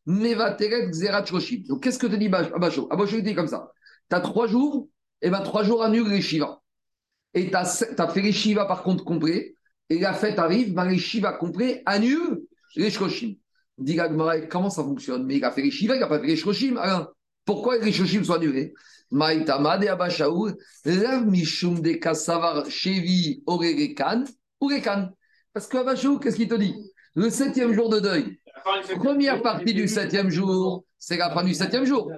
Speaker 1: donc, qu'est-ce que te dit Abacho Abacho, dit comme ça. Tu as trois jours, et eh bien trois jours annulent les Shiva. Et tu as, fait les Shiva par contre complet, et la fête arrive, ben les Shiva complets annulent les Shkoshim. Dit comment ça fonctionne? Mais il a fait les Shiva, il n'a pas fait les Shkoshim. Alors, pourquoi les Shkoshim sont annulés? Maïtama de Abashaoul, Rav Mishum de Kassavar Chevi Orerekan, Urekan. Parce que qu'est-ce qu'il te dit? Le septième jour de deuil, Première partie du septième jour, c'est la fin du septième jour.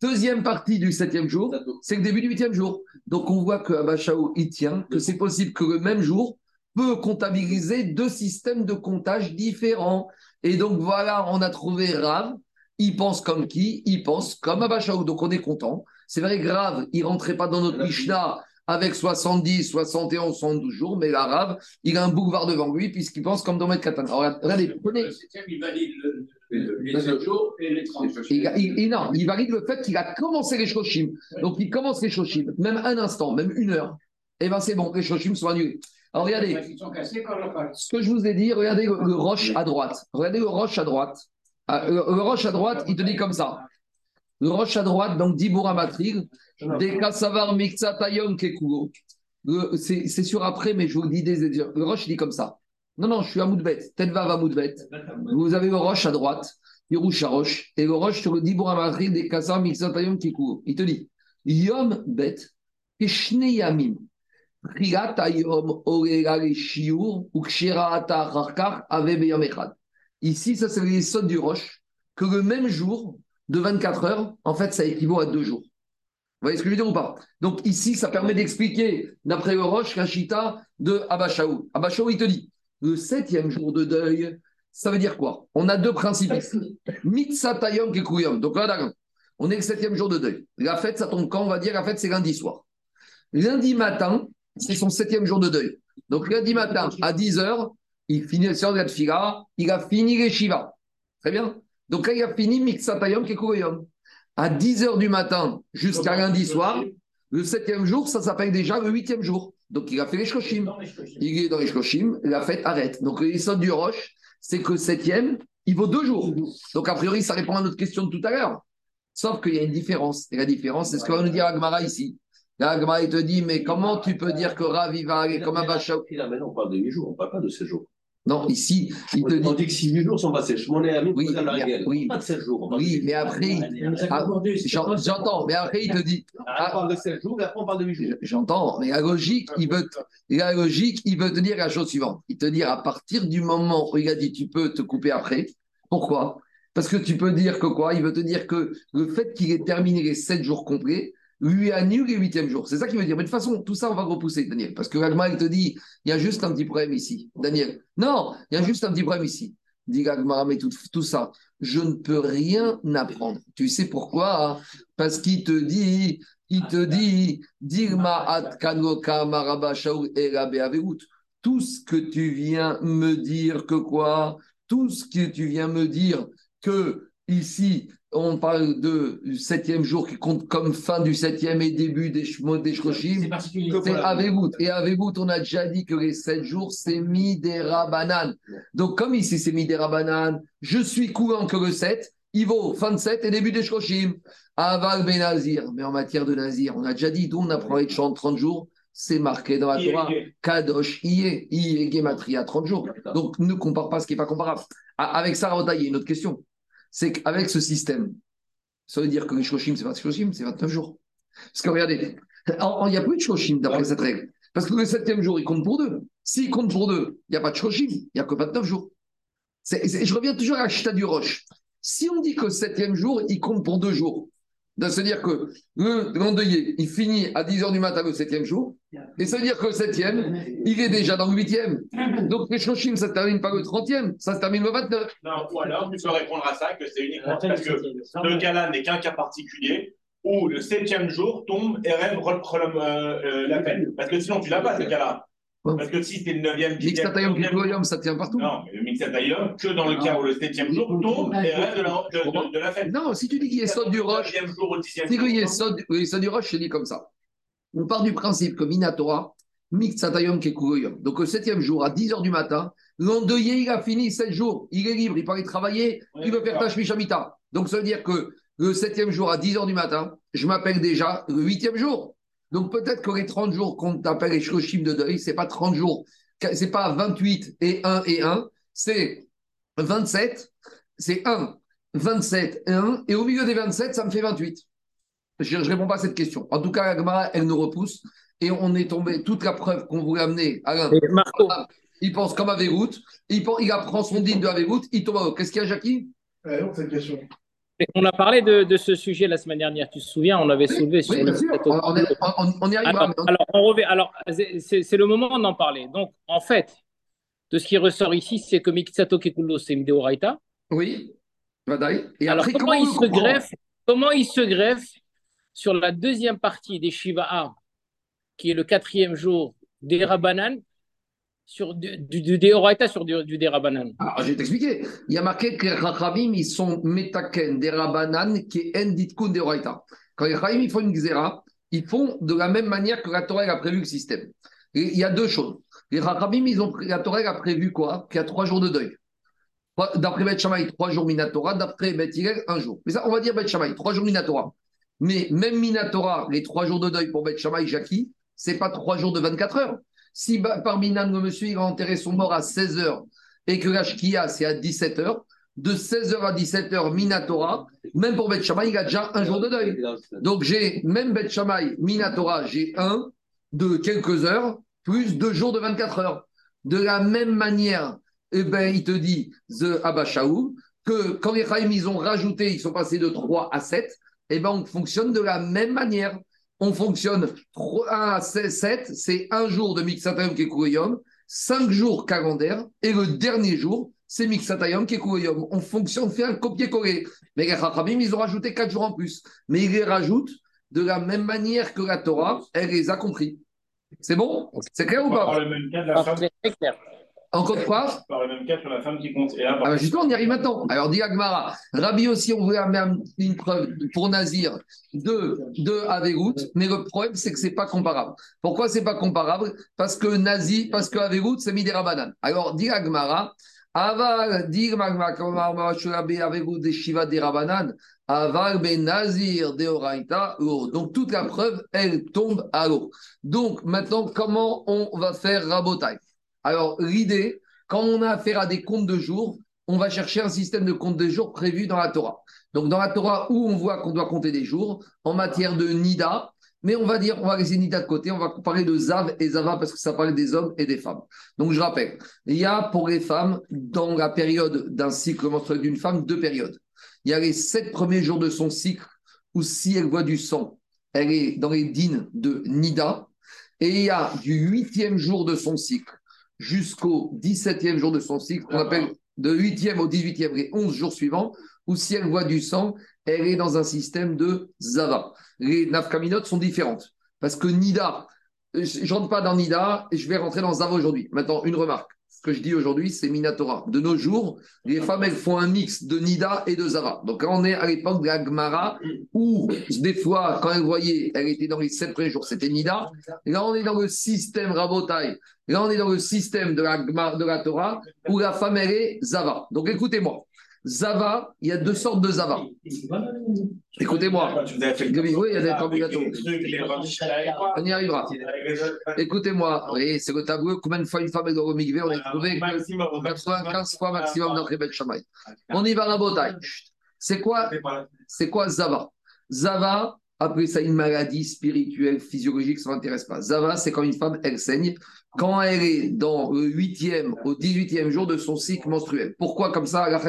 Speaker 1: Deuxième partie du septième jour, c'est le début du huitième jour. Donc on voit que Abachao, il tient que c'est possible que le même jour peut comptabiliser deux systèmes de comptage différents. Et donc voilà, on a trouvé Rav. Il pense comme qui? Il pense comme Abachao. Donc on est content. C'est vrai, grave, il rentrait pas dans notre Mishnah avec 70, 71, 72 jours, mais l'arabe, il a un boulevard devant lui puisqu'il pense comme dans. Alors, regardez, prenez. Il valide les 7 jours et les 30 il, Non, il valide le fait qu'il a commencé les Shoshim. Donc, il commence les Shoshim, même un instant, même une heure. Et eh bien, c'est bon, les Shoshim sont annulés. Alors, regardez. Ce que je vous ai dit, regardez le, roche à droite. Regardez le roche à droite. Ah, le, Roche à droite, il te dit comme ça. Le Roche à droite, donc Diboura Matril, des Kassavar Mixatayom Kekugo. C'est sûr après, mais je vous le dis des Le Roche, il dit comme ça. Non, non, je suis à Moudbet. Tedva va Moudbet. Vous avez le Roche à droite, Yerouche à Roche, et le Roche sur le Diboura Matril, des Kassavar Mixatayom Kekugo. Il te dit Yom Bet, Keshne Yamim. Ici, ça c'est les sautes du roche, que le même jour de 24 heures, en fait, ça équivaut à deux jours. Vous voyez ce que je veux dire ou pas? Donc ici, ça permet d'expliquer, d'après le roche, la de Abashaou. Abashaou, il te dit, le septième jour de deuil, ça veut dire quoi? On a deux principes. Mitzatayom kekuyom. Donc là, on est le septième jour de deuil. La fête, ça tombe quand? On va dire la fête, c'est lundi soir. Lundi matin, c'est son septième jour de deuil. Donc lundi matin, à 10h, il finit le séance de la il a fini les Shiva. Très bien? Donc là, il a fini Mixatayom Kekuroyom. À 10h du matin jusqu'à lundi soir, le septième jour, ça s'appelle déjà le huitième jour. Donc il a fait les Shkoshim. Il est dans les Shkoshim, la fête arrête. Donc l'histoire du Roche, c'est que le septième, il vaut deux jours. Donc a priori, ça répond à notre question de tout à l'heure. Sauf qu'il y a une différence. Et la différence, c'est ce que va nous dire Agmara ici. Agmara, il te dit, mais comment tu peux dire que Rav, il va aller comme un Bacha
Speaker 3: on parle de huit jours, on ne parle pas de 16 jours.
Speaker 1: Non, ici, il te dit.
Speaker 3: On dit que si 8 jours sont passés, je m'en ai ami,
Speaker 1: oui,
Speaker 3: oui, pas de 16 jours.
Speaker 1: Oui, mais après, ah, j'entends, mais après, il te dit.
Speaker 3: Ah, on parle de 16 jours, et après, on parle de 8 jours.
Speaker 1: J'entends, mais la logique, il veut, la logique, il veut te dire la chose suivante. Il te dit, à partir du moment où il a dit, tu peux te couper après, pourquoi? Parce que tu peux dire que quoi? Il veut te dire que le fait qu'il ait terminé les 7 jours complets, lui annule les huitièmes jours. C'est ça qu'il veut dire. Mais de toute façon, tout ça, on va repousser, Daniel. Parce que Gagma, il te dit, il y a juste un petit problème ici. Daniel, non, il y a juste un petit problème ici. Dit Gagma, mais tout, tout, ça, je ne peux rien apprendre. Tu sais pourquoi hein? Parce qu'il te dit, il te dit, Dirma Tout ce que tu viens me dire que quoi? Tout ce que tu viens me dire que ici, on parle de, du septième jour qui compte comme fin du septième et début des, des Shroshim, c'est Avegout. Et Avegout, on a déjà dit que les sept jours, c'est Midera Banane. Donc, comme ici, c'est Midera Banane, je suis courant que le 7, il vaut fin de 7 et début des Shroshim. Aval Benazir. Mais en matière de Nazir, on a déjà dit, d'où on a parlé de 30 jours, c'est marqué dans la Torah. Kadosh, Iye, Iye, Gematria, 30 jours. Donc, ne compare pas ce qui n'est pas comparable. Avec ça, il y a une autre question c'est qu'avec ce système, ça veut dire que les Shoshim, c'est pas Shoshim, c'est 29 jours. Parce que regardez, il n'y a plus de Shoshim d'après cette règle. Parce que le septième jour, il compte pour deux. S'il compte pour deux, il n'y a pas de Shoshim, il n'y a que 29 jours. je reviens toujours à la chita du Roche. Si on dit que le septième jour, il compte pour deux jours, c'est-à-dire que l'endeuillé, il finit à 10h du matin le septième jour, et ça veut dire que le septième, il est déjà dans le huitième. Donc les Shoshim, ça ne termine pas le trentième, ça se termine le 29.
Speaker 4: Non, ou alors tu peux répondre à ça que c'est uniquement parce que le cas-là n'est qu'un cas particulier où le septième jour tombe et rêve euh, euh, la peine. Parce que sinon, tu l'as pas, ce cas-là. Parce que si c'est le 9e, 10e.
Speaker 1: ça tient partout.
Speaker 4: Non, mais le Mixatayom, que dans le cas où le 7e jour tombe et reste de la, fête.
Speaker 1: Non, si tu dis qu'il y a saut du roche. Si il y a saut du roche, je dis comme ça. On part du principe que Minatora, Mixatayom Kekuyoyom. Donc le 7e jour, à 10h du matin, l'endeuillé, il a fini 7 jours. Il est libre, il peut aller travailler, il veut faire tâche Mishamita. Donc ça veut dire que le 7e jour, à 10h du matin, je m'appelle déjà le 8e jour. Donc peut-être que les 30 jours qu'on appelle les shloshim de deuil, ce n'est pas 30 jours, c'est pas 28 et 1 et 1, c'est 27, c'est 1, 27 et 1, et au milieu des 27, ça me fait 28. Je ne réponds pas à cette question. En tout cas, Agmara, elle nous repousse, et on est tombé, toute la preuve qu'on voulait amener, Alain, il pense comme à il, il apprend son digne de Averout, il tombe à Qu'est-ce qu'il y a, Jackie?
Speaker 6: Euh, cette question.
Speaker 7: On a parlé de, ce sujet la semaine dernière, tu te souviens, on avait soulevé sur le.
Speaker 1: On, y arrive.
Speaker 7: Alors, on revient, alors c'est le moment d'en parler. Donc, en fait, de ce qui ressort ici, c'est que Mikitsato Kekulo, c'est Raita.
Speaker 1: Oui,
Speaker 7: Et alors, comment, il se greffe, comment il se greffe sur la deuxième partie des Shiva qui est le quatrième jour des Rabanan, sur du, du, sur du, du
Speaker 1: Je vais t'expliquer. Il y a marqué que les Rachabim, ils sont Metaken Derabanan qui est Enditkun Deoraita. Quand les Rachabim ils font une Xéra, ils font de la même manière que la Torah a prévu le système. Il y a deux choses. Les Rachabim, ils ont, la Torah a prévu quoi? Qu'il y a trois jours de deuil. D'après Bet Shammai, trois jours Minatora. D'après Bet Hillel, un jour. Mais ça, on va dire Bet Shammai, trois jours Minatora. Mais même Minatora, les trois jours de deuil pour Bet Shammai, Jackie, c'est pas trois jours de 24 heures. Si par Minan, le monsieur, il a enterré son mort à 16 heures et que la Shkia, c'est à 17 heures, de 16h à 17h, Minatora, même pour Bet Shammai, il a déjà un jour de deuil. Donc j'ai, même Bet Shammai, Minatora, j'ai un de quelques heures, plus deux jours de 24 heures. De la même manière, eh ben, il te dit, The Abashaou, que quand les Chaim, ils ont rajouté, ils sont passés de 3 à 7, eh ben, on fonctionne de la même manière. On fonctionne 1 à 7, c'est un jour de Mixatayom Kekuyom, 5 jours calendaires, et le dernier jour, c'est Mixatayom Kekuyom. On fonctionne, on fait un copier-coller. Mais les Chachamim, ils ont rajouté 4 jours en plus. Mais ils les rajoutent de la même manière que la Torah, elle les a compris. C'est bon? C'est clair ou pas?
Speaker 4: le même
Speaker 1: Encore quoi
Speaker 4: Par le même cas que la femme qui compte. Et là,
Speaker 1: ah bah justement, on y arrive maintenant. Alors, dit Agmara, Rabbi aussi, on voulait amener une preuve pour Nazir de, de Avegout, mais le problème, c'est que ce n'est pas comparable. Pourquoi ce n'est pas comparable? Parce que Nazir, parce que Avegout, c'est mis des rabanan. Alors, dit Agmara, Aval, dit Avegout des Shiva des rabanan, Aval ben Nazir de Oraita, Donc, toute la preuve, elle tombe à l'eau. Donc, maintenant, comment on va faire Rabotai? Alors, l'idée, quand on a affaire à des comptes de jours, on va chercher un système de compte de jours prévu dans la Torah. Donc, dans la Torah, où on voit qu'on doit compter des jours, en matière de Nida, mais on va dire, on va laisser Nida de côté, on va parler de Zav et Zava parce que ça parle des hommes et des femmes. Donc, je rappelle, il y a pour les femmes, dans la période d'un cycle menstruel d'une femme, deux périodes. Il y a les sept premiers jours de son cycle où si elle voit du sang, elle est dans les dînes de Nida. Et il y a du huitième jour de son cycle jusqu'au 17e jour de son cycle, qu'on appelle de 8e au 18e, les 11 jours suivants, où si elle voit du sang, elle est dans un système de Zava. Les nafkaminotes sont différentes. Parce que Nida, je rentre pas dans Nida, et je vais rentrer dans Zava aujourd'hui. Maintenant, une remarque. Que je dis aujourd'hui, c'est Minatora. De nos jours, les femmes, elles font un mix de Nida et de Zava. Donc, on est à l'époque de la Gemara, où des fois, quand elle voyait, elle était dans les sept premiers jours, c'était Nida. Là, on est dans le système Rabotai. Là, on est dans le système de la, de la Torah, où la femme, elle est Zava. Donc, écoutez-moi. Zava, il y a deux sortes de Zava. Écoutez-moi. Oui, il y a des obligatoires. On y arrivera. Écoutez-moi. Oui, c'est le tableau. Combien de fois une femme est dans le migvé On a trouvé 95 fois maximum dans le Shamaï. On y va à la bataille. C'est quoi, c'est quoi Zava? Zava, après ça, une maladie spirituelle, physiologique, ça ne m'intéresse pas. Zava, c'est quand une femme, elle saigne quand elle est dans le 8e au 18e jour de son cycle menstruel. Pourquoi comme ça, à la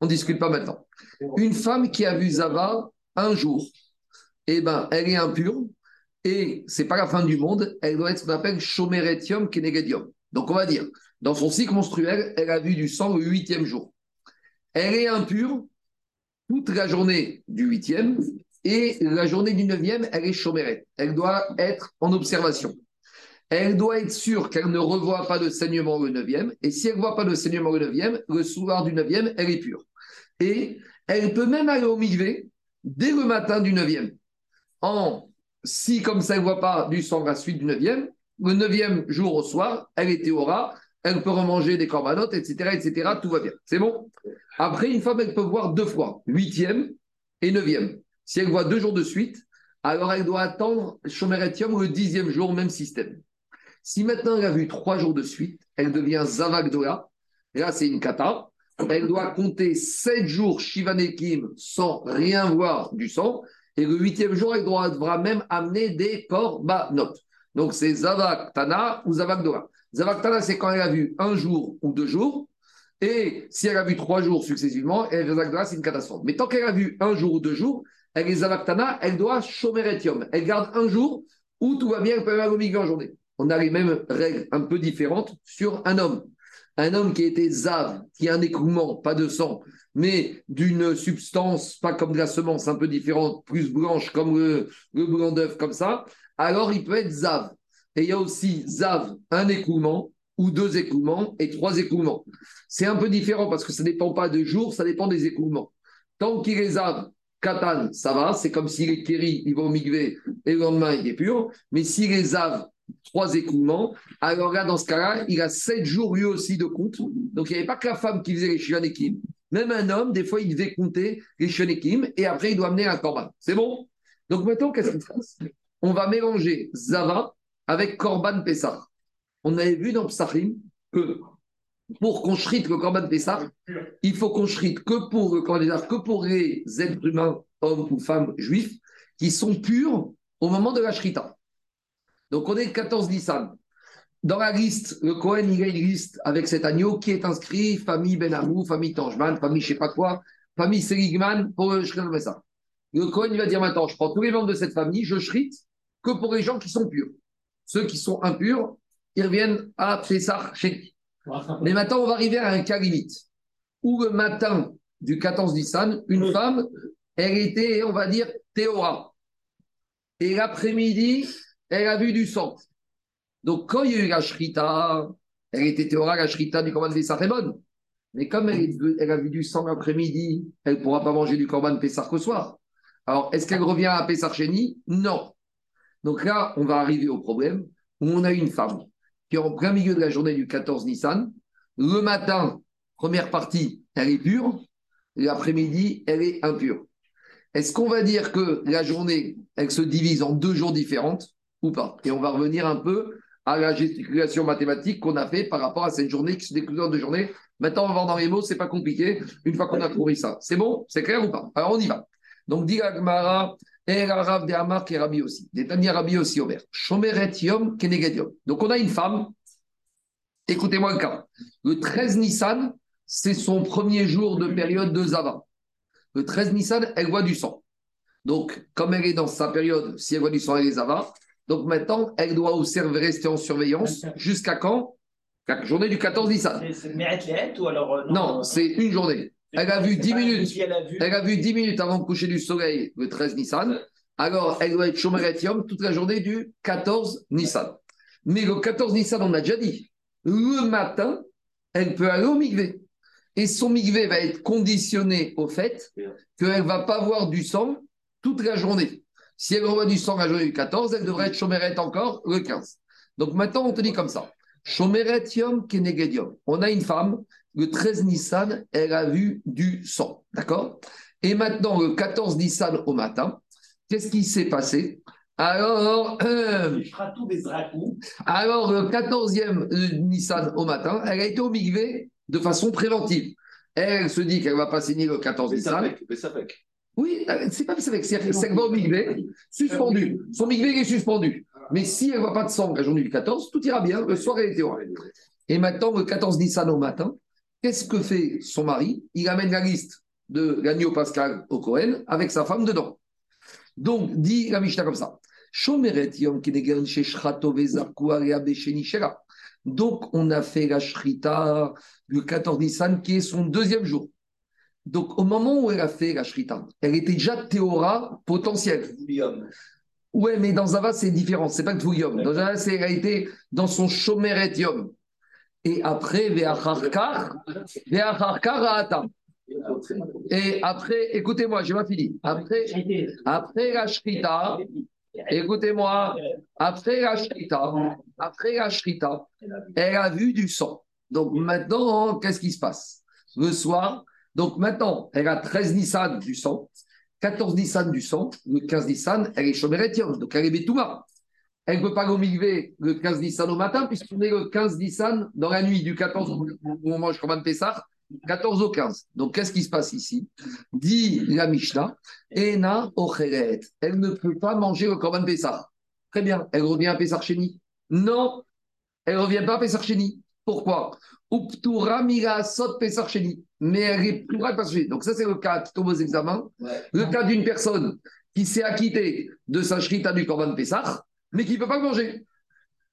Speaker 1: on ne discute pas maintenant. Une femme qui a vu Zava un jour, eh ben, elle est impure et c'est pas la fin du monde, elle doit être ce qu'on appelle chomeretium kenegedium. Donc on va dire, dans son cycle menstruel, elle a vu du sang le 8e jour. Elle est impure toute la journée du 8e et la journée du 9e, elle est chomeret. Elle doit être en observation elle doit être sûre qu'elle ne revoit pas de saignement le 9e. Et si elle ne voit pas de saignement le 9e, le soir du 9e, elle est pure. Et elle peut même aller au migvé dès le matin du 9e. En, si comme ça, elle ne voit pas du sang à la suite du 9e, le 9e jour au soir, elle est théora, elle peut remanger des corbanotes, etc., etc., tout va bien. C'est bon? Après, une femme, elle peut voir deux fois, 8e et 9e. Si elle voit deux jours de suite, alors elle doit attendre Chomeretium le dixième jour, même système. Si maintenant elle a vu trois jours de suite, elle devient Zavagdola. Là, c'est une kata. Elle doit compter sept jours Shivanekim sans rien voir du sang. Et le huitième jour, elle devra même amener des korbanot. Donc, c'est Zavaktana ou Zavagdola. Zavaktana, c'est quand elle a vu un jour ou deux jours. Et si elle a vu trois jours successivement, elle c'est une catastrophe. Mais tant qu'elle a vu un jour ou deux jours, elle est Zavaktana, elle doit Shomeretium. Elle garde un jour où tout va bien, elle peut aller au en journée on a les mêmes règles un peu différentes sur un homme. Un homme qui était zav, qui a un écoulement, pas de sang, mais d'une substance, pas comme de la semence, un peu différente, plus blanche, comme le, blanc d'œuf, comme ça, alors il peut être zav. Et il y a aussi zav, un écoulement, ou deux écoulements, et trois écoulements. C'est un peu différent parce que ça ne dépend pas de jour, ça dépend des écoulements. Tant qu'il est zav, katan, ça va, c'est comme s'il est kéri, il va au migvé, et le lendemain il est pur. Mais s'il est zav, trois écoulements, alors là, dans ce cas-là, il a sept jours lui aussi de compte. Donc, il n'y avait pas que la femme qui faisait les shionekim. Même un homme, des fois, il devait compter les shionekim et après, il doit amener un korban. C'est bon? Donc, maintenant, qu'est-ce qui se passe? On va mélanger Zava avec Korban Pessah. On avait vu dans Psachim que pour qu'on shrite le Korban Pessah, il faut qu'on shrite que pour, que pour les êtres humains, hommes ou femmes juifs, qui sont purs au moment de la shrita. Donc on est le 14 Nissan. Dans la liste, le Cohen, il a une liste avec cet agneau qui est inscrit famille Benamou, famille Tangeman, famille je sais pas quoi, famille Seligman pour le Pessah. Le Cohen, il va dire maintenant, je prends tous les membres de cette famille, je shrite que pour les gens qui sont purs. Ceux qui sont impurs, ils reviennent à Pessah chez Mais maintenant, on va arriver à un cas limite où le matin du 14 Nissan, une femme, elle était, on va dire, Théora. Et l'après-midi, elle a vu du sang. Donc, quand il y a eu la shrita, elle était Théora, la shrita du Corban Pessah est bonne. Mais comme elle, a vu du sang l'après-midi, elle ne pourra pas manger du Corban Pessah au soir. Alors, est-ce qu'elle revient à Chéni Non. Donc là, on va arriver au problème où on a une femme qui en plein milieu de la journée du 14 Nissan. Le matin, première partie, elle est pure. L'après-midi, elle est impure. Est-ce qu'on va dire que la journée, elle se divise en deux jours différentes ou pas? Et on va revenir un peu à la gesticulation mathématique qu'on a fait par rapport à cette journée qui se décline en deux journées. Maintenant, on va voir dans les mots, c'est pas compliqué, une fois qu'on a trouvé ça. C'est bon? C'est clair ou pas? Alors, on y va. Donc, dit Agmara, et Rav de Amar qui est Rabbi aussi. Rabbi aussi, Omer. Shomeret Yom Keneged Donc, on a une femme. Écoutez-moi le cas. Le 13 Nissan, c'est son premier jour de période de Zava. Le 13 Nissan, elle voit du sang. Donc, comme elle est dans sa période, si elle voit du sang, elle les Zava. Donc maintenant, elle doit aussi rester en surveillance jusqu'à quand? La journée du 14 Nissan.
Speaker 2: C'est ou alors euh,
Speaker 1: Non, c'est une journée. Elle a vu 10 minutes. Elle a vu 10 minutes avant de coucher du soleil le 13 Nissan. Alors, elle doit être Shomeretium toute la journée du 14 Nissan. Mais le 14 Nissan, on a déjà dit, le matin, elle peut aller au Migvé. Et son Migvé va être conditionné au fait qu'elle ne va pas voir du sang toute la journée. Si elle revoit du sang la journée du 14, elle devrait être Shomeret encore le 15. Donc maintenant, on te dit comme ça. Shomeretium kenegedium. On a une femme le 13 Nissan, elle a vu du sang. D'accord? Et maintenant, le 14 Nissan au matin, qu'est-ce qui s'est passé? Alors, euh, alors, le 14e euh, Nissan au matin, elle a été au de façon préventive. Elle se dit qu'elle ne va pas signer le 14 Nissan. Oui, euh, c'est pas avec c'est qu'elle va au Migvé, suspendu. Son Migvé est suspendu. Mais si elle ne voit pas de sang la journée du 14, tout ira bien. Le soir, elle était Et maintenant, le 14 Nissan au matin, Qu'est-ce que fait son mari? Il amène la liste de l'agneau pascal au Cohen avec sa femme dedans. Donc, dit la Mishnah comme ça. Donc, on a fait la shrita le 14 Nissan, qui est son deuxième jour. Donc, au moment où elle a fait la shrita, elle était déjà théora potentielle. Oui, mais dans Zava, c'est différent. C'est pas que Yom. Dans Zava, elle a été dans son Shomeret Yom. Et après, Et après, écoutez-moi, je vais fini. Après, après la Shrita, écoutez-moi, après la Shrita, après la Shrita, elle a vu du sang. Donc maintenant, qu'est-ce qui se passe? Le soir, donc maintenant, elle a 13 Nissan du sang, 14 Nissan du sang, le 15 Nissan, elle est Shomeretium, donc elle est Betouma. Elle ne peut pas go le 15 Nissan au matin, puisqu'on est le 15 Nissan dans la nuit du 14 où on mange Korban Pessah, 14 au 15. Donc, qu'est-ce qui se passe ici? Dit la Mishnah, Ena Ocheret. Elle ne peut pas manger le Korban Pessah. Très bien. Elle revient à Pessah Cheni Non, elle ne revient pas à Pessah Cheni. Pourquoi? Uptura Mira Sot Pessah Cheni. Mais elle est plus Pessah Donc, ça, c'est le cas qui tombe aux examens. Le cas d'une personne qui s'est acquittée de sa shrita du Korban Pessah mais qui ne peut pas manger.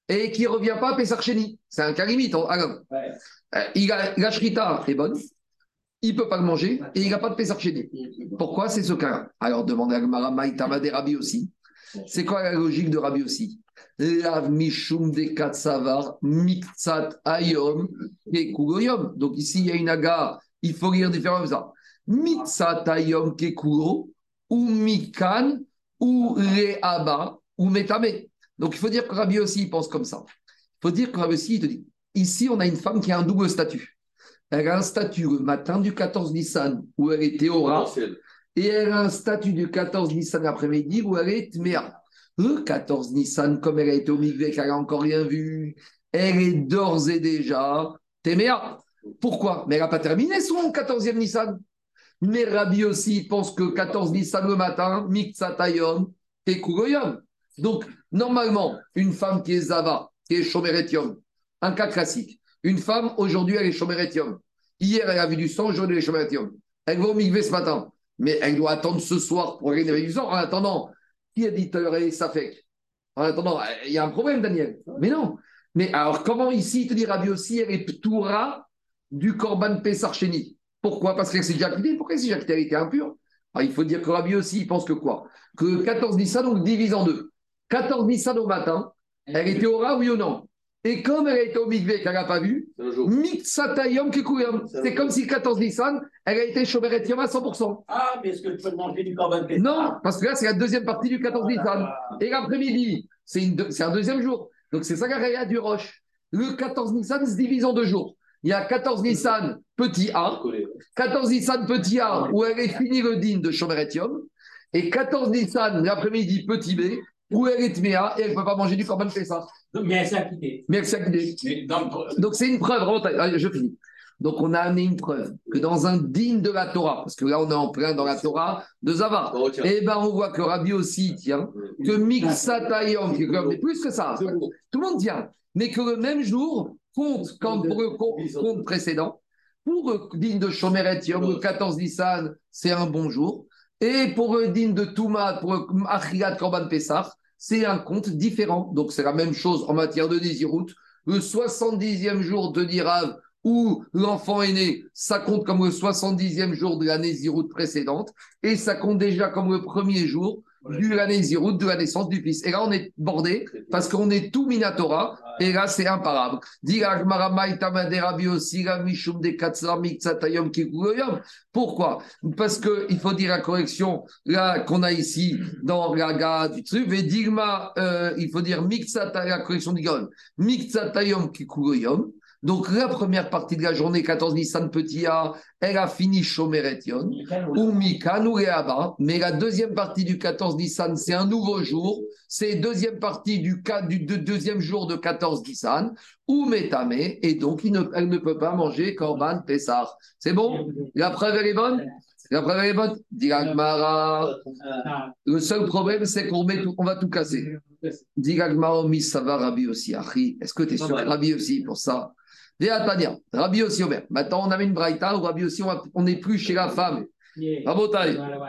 Speaker 1: Et qui ne revient pas à Pessar C'est un cas limite. Alors, euh, il a, la shrita est bonne, il ne peut pas le manger et il n'a pas de Pessar Pourquoi? C'est ce cas Alors, demandez à Gmara des Rabbi aussi. C'est quoi la logique de Rabbi aussi? Lav mishum de katsavar miktsat ayom et kugoyom. Donc ici, il y a une aga, il faut lire différemment ça. Miktsat ayom ke ou mikan ou reaba ou métamé. Donc il faut dire que Rabbi aussi pense comme ça. Il faut dire que Rabbi aussi, il te dit ici, on a une femme qui a un double statut. Elle a un statut le matin du 14 Nissan où elle est Théora, et elle a un statut du 14 Nissan l'après-midi où elle est Tméa. Le 14 Nissan, comme elle a été au Migvé, qu'elle n'a encore rien vu, elle est d'ores et déjà Tméa. Pourquoi? Mais elle n'a pas terminé son 14e Nissan. Mais Rabbi aussi pense que 14 Nissan le matin, Miksatayom et Kugoyom. Donc, normalement, une femme qui est Zava, qui est Shomeretium, un cas classique. Une femme, aujourd'hui, elle est Shomeretium. Hier, elle a vu du sang, aujourd'hui, elle est. Elle va au Migvé ce matin. Mais elle doit attendre ce soir pour gagner du sang. En attendant, qui a dit et ça fait En attendant, il y a un problème, Daniel. Mais non. Mais alors, comment ici, te dit Rabbi aussi, elle est Ptoura du Korban Pesarcheni Pourquoi? Parce qu'elle s'est déjà. Pourquoi elle s'est déjà Elle était impure. il faut dire que Rabbi aussi, il pense que quoi? Que 14 Nissan, donc divise en deux. 14 Nissan au matin, elle était au rat, oui ou non? Et comme elle a été au Mikvé qu'elle n'a pas vu, Mitsatayom Kikuyom. C'est comme si 14 Nissan, elle a été Shomeret Yom à 100%.
Speaker 2: Ah, mais est-ce que tu peux manger du Korban
Speaker 1: Non, parce que là, c'est la deuxième partie du 14 Nissan. Et l'après-midi, c'est un deuxième jour. Donc c'est ça a du Roche. Le 14 Nissan se divise en deux jours. Il y a 14 Nissan petit A, 14 Nissan petit A où elle est finie le din de Shomeret Yom, et 14 Nissan l'après-midi petit B où elle est Tméa et elle ne peut pas manger du Corban ça.
Speaker 2: Mais elle s'est acquittée.
Speaker 1: Mais elle s'est acquittée. Donc c'est une preuve. Je finis. Donc on a amené une preuve que dans un digne de la Torah, parce que là on est en plein dans la Torah de Zava, et eh ben on voit que Rabbi aussi tient, que Mixatayom, mais plus que ça, tout le monde tient, mais que le même jour compte comme pour le compte précédent, pour le digne de Shomeret Yom, le 14 Nissan, c'est un bon jour. Et pour le din de Touma, pour Achilat Korban Pessah, c'est un compte différent. Donc c'est la même chose en matière de Nézirut. Le 70e jour de Nirav, où l'enfant est né, ça compte comme le 70e jour de la Nézirut précédente. Et ça compte déjà comme le premier jour du l'année de la naissance du fils. Et là, on est bordé parce qu'on est tout Minatora. Et là, c'est imparable. Pourquoi? Parce qu'il faut dire la correction là qu'on a ici dans la gare du truc. Et Digma, euh, il faut dire la correction du Mixatayom Kikugoyom. Donc, la première partie de la journée, 14 Nissan Petit A, elle a fini Shomeretion, ou Mikan ou Mais la deuxième partie du 14 Nissan, c'est un nouveau jour. C'est deuxième partie du, du, deuxième jour de 14 Nissan, ou Metame, et donc elle ne peut pas manger Korban Pessar. C'est bon? La preuve, elle est bonne? La preuve est bonne? Le seul problème, c'est qu'on on va tout casser. Digagmara, ça va, Rabbi aussi. Est-ce que tu es sûr Rabbi aussi pour ça? Rabbi aussi Omer. Maintenant, on avait une braïta où Rabbi aussi, on n'est plus chez la femme.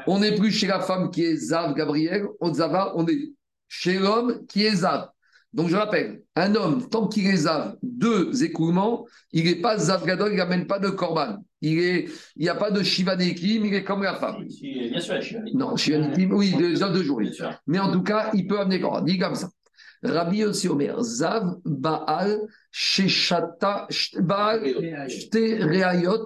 Speaker 1: on n'est plus chez la femme qui est Zav Gabriel, on on est chez l'homme qui est Zav. Donc je rappelle, un homme, tant qu'il est Zav, deux écoulements, il n'est pas Zav Gadol, il n'amène pas de Korban. Il n'y a pas de Shivanekim, il est comme la femme.
Speaker 2: Bien sûr,
Speaker 1: Non, Shivanekim, oui, deux, deux jours. Mais en tout cas, il peut amener Korban. Dit comme ça. Rabbi Omer, Zav Baal Sheshata Baal Reayot.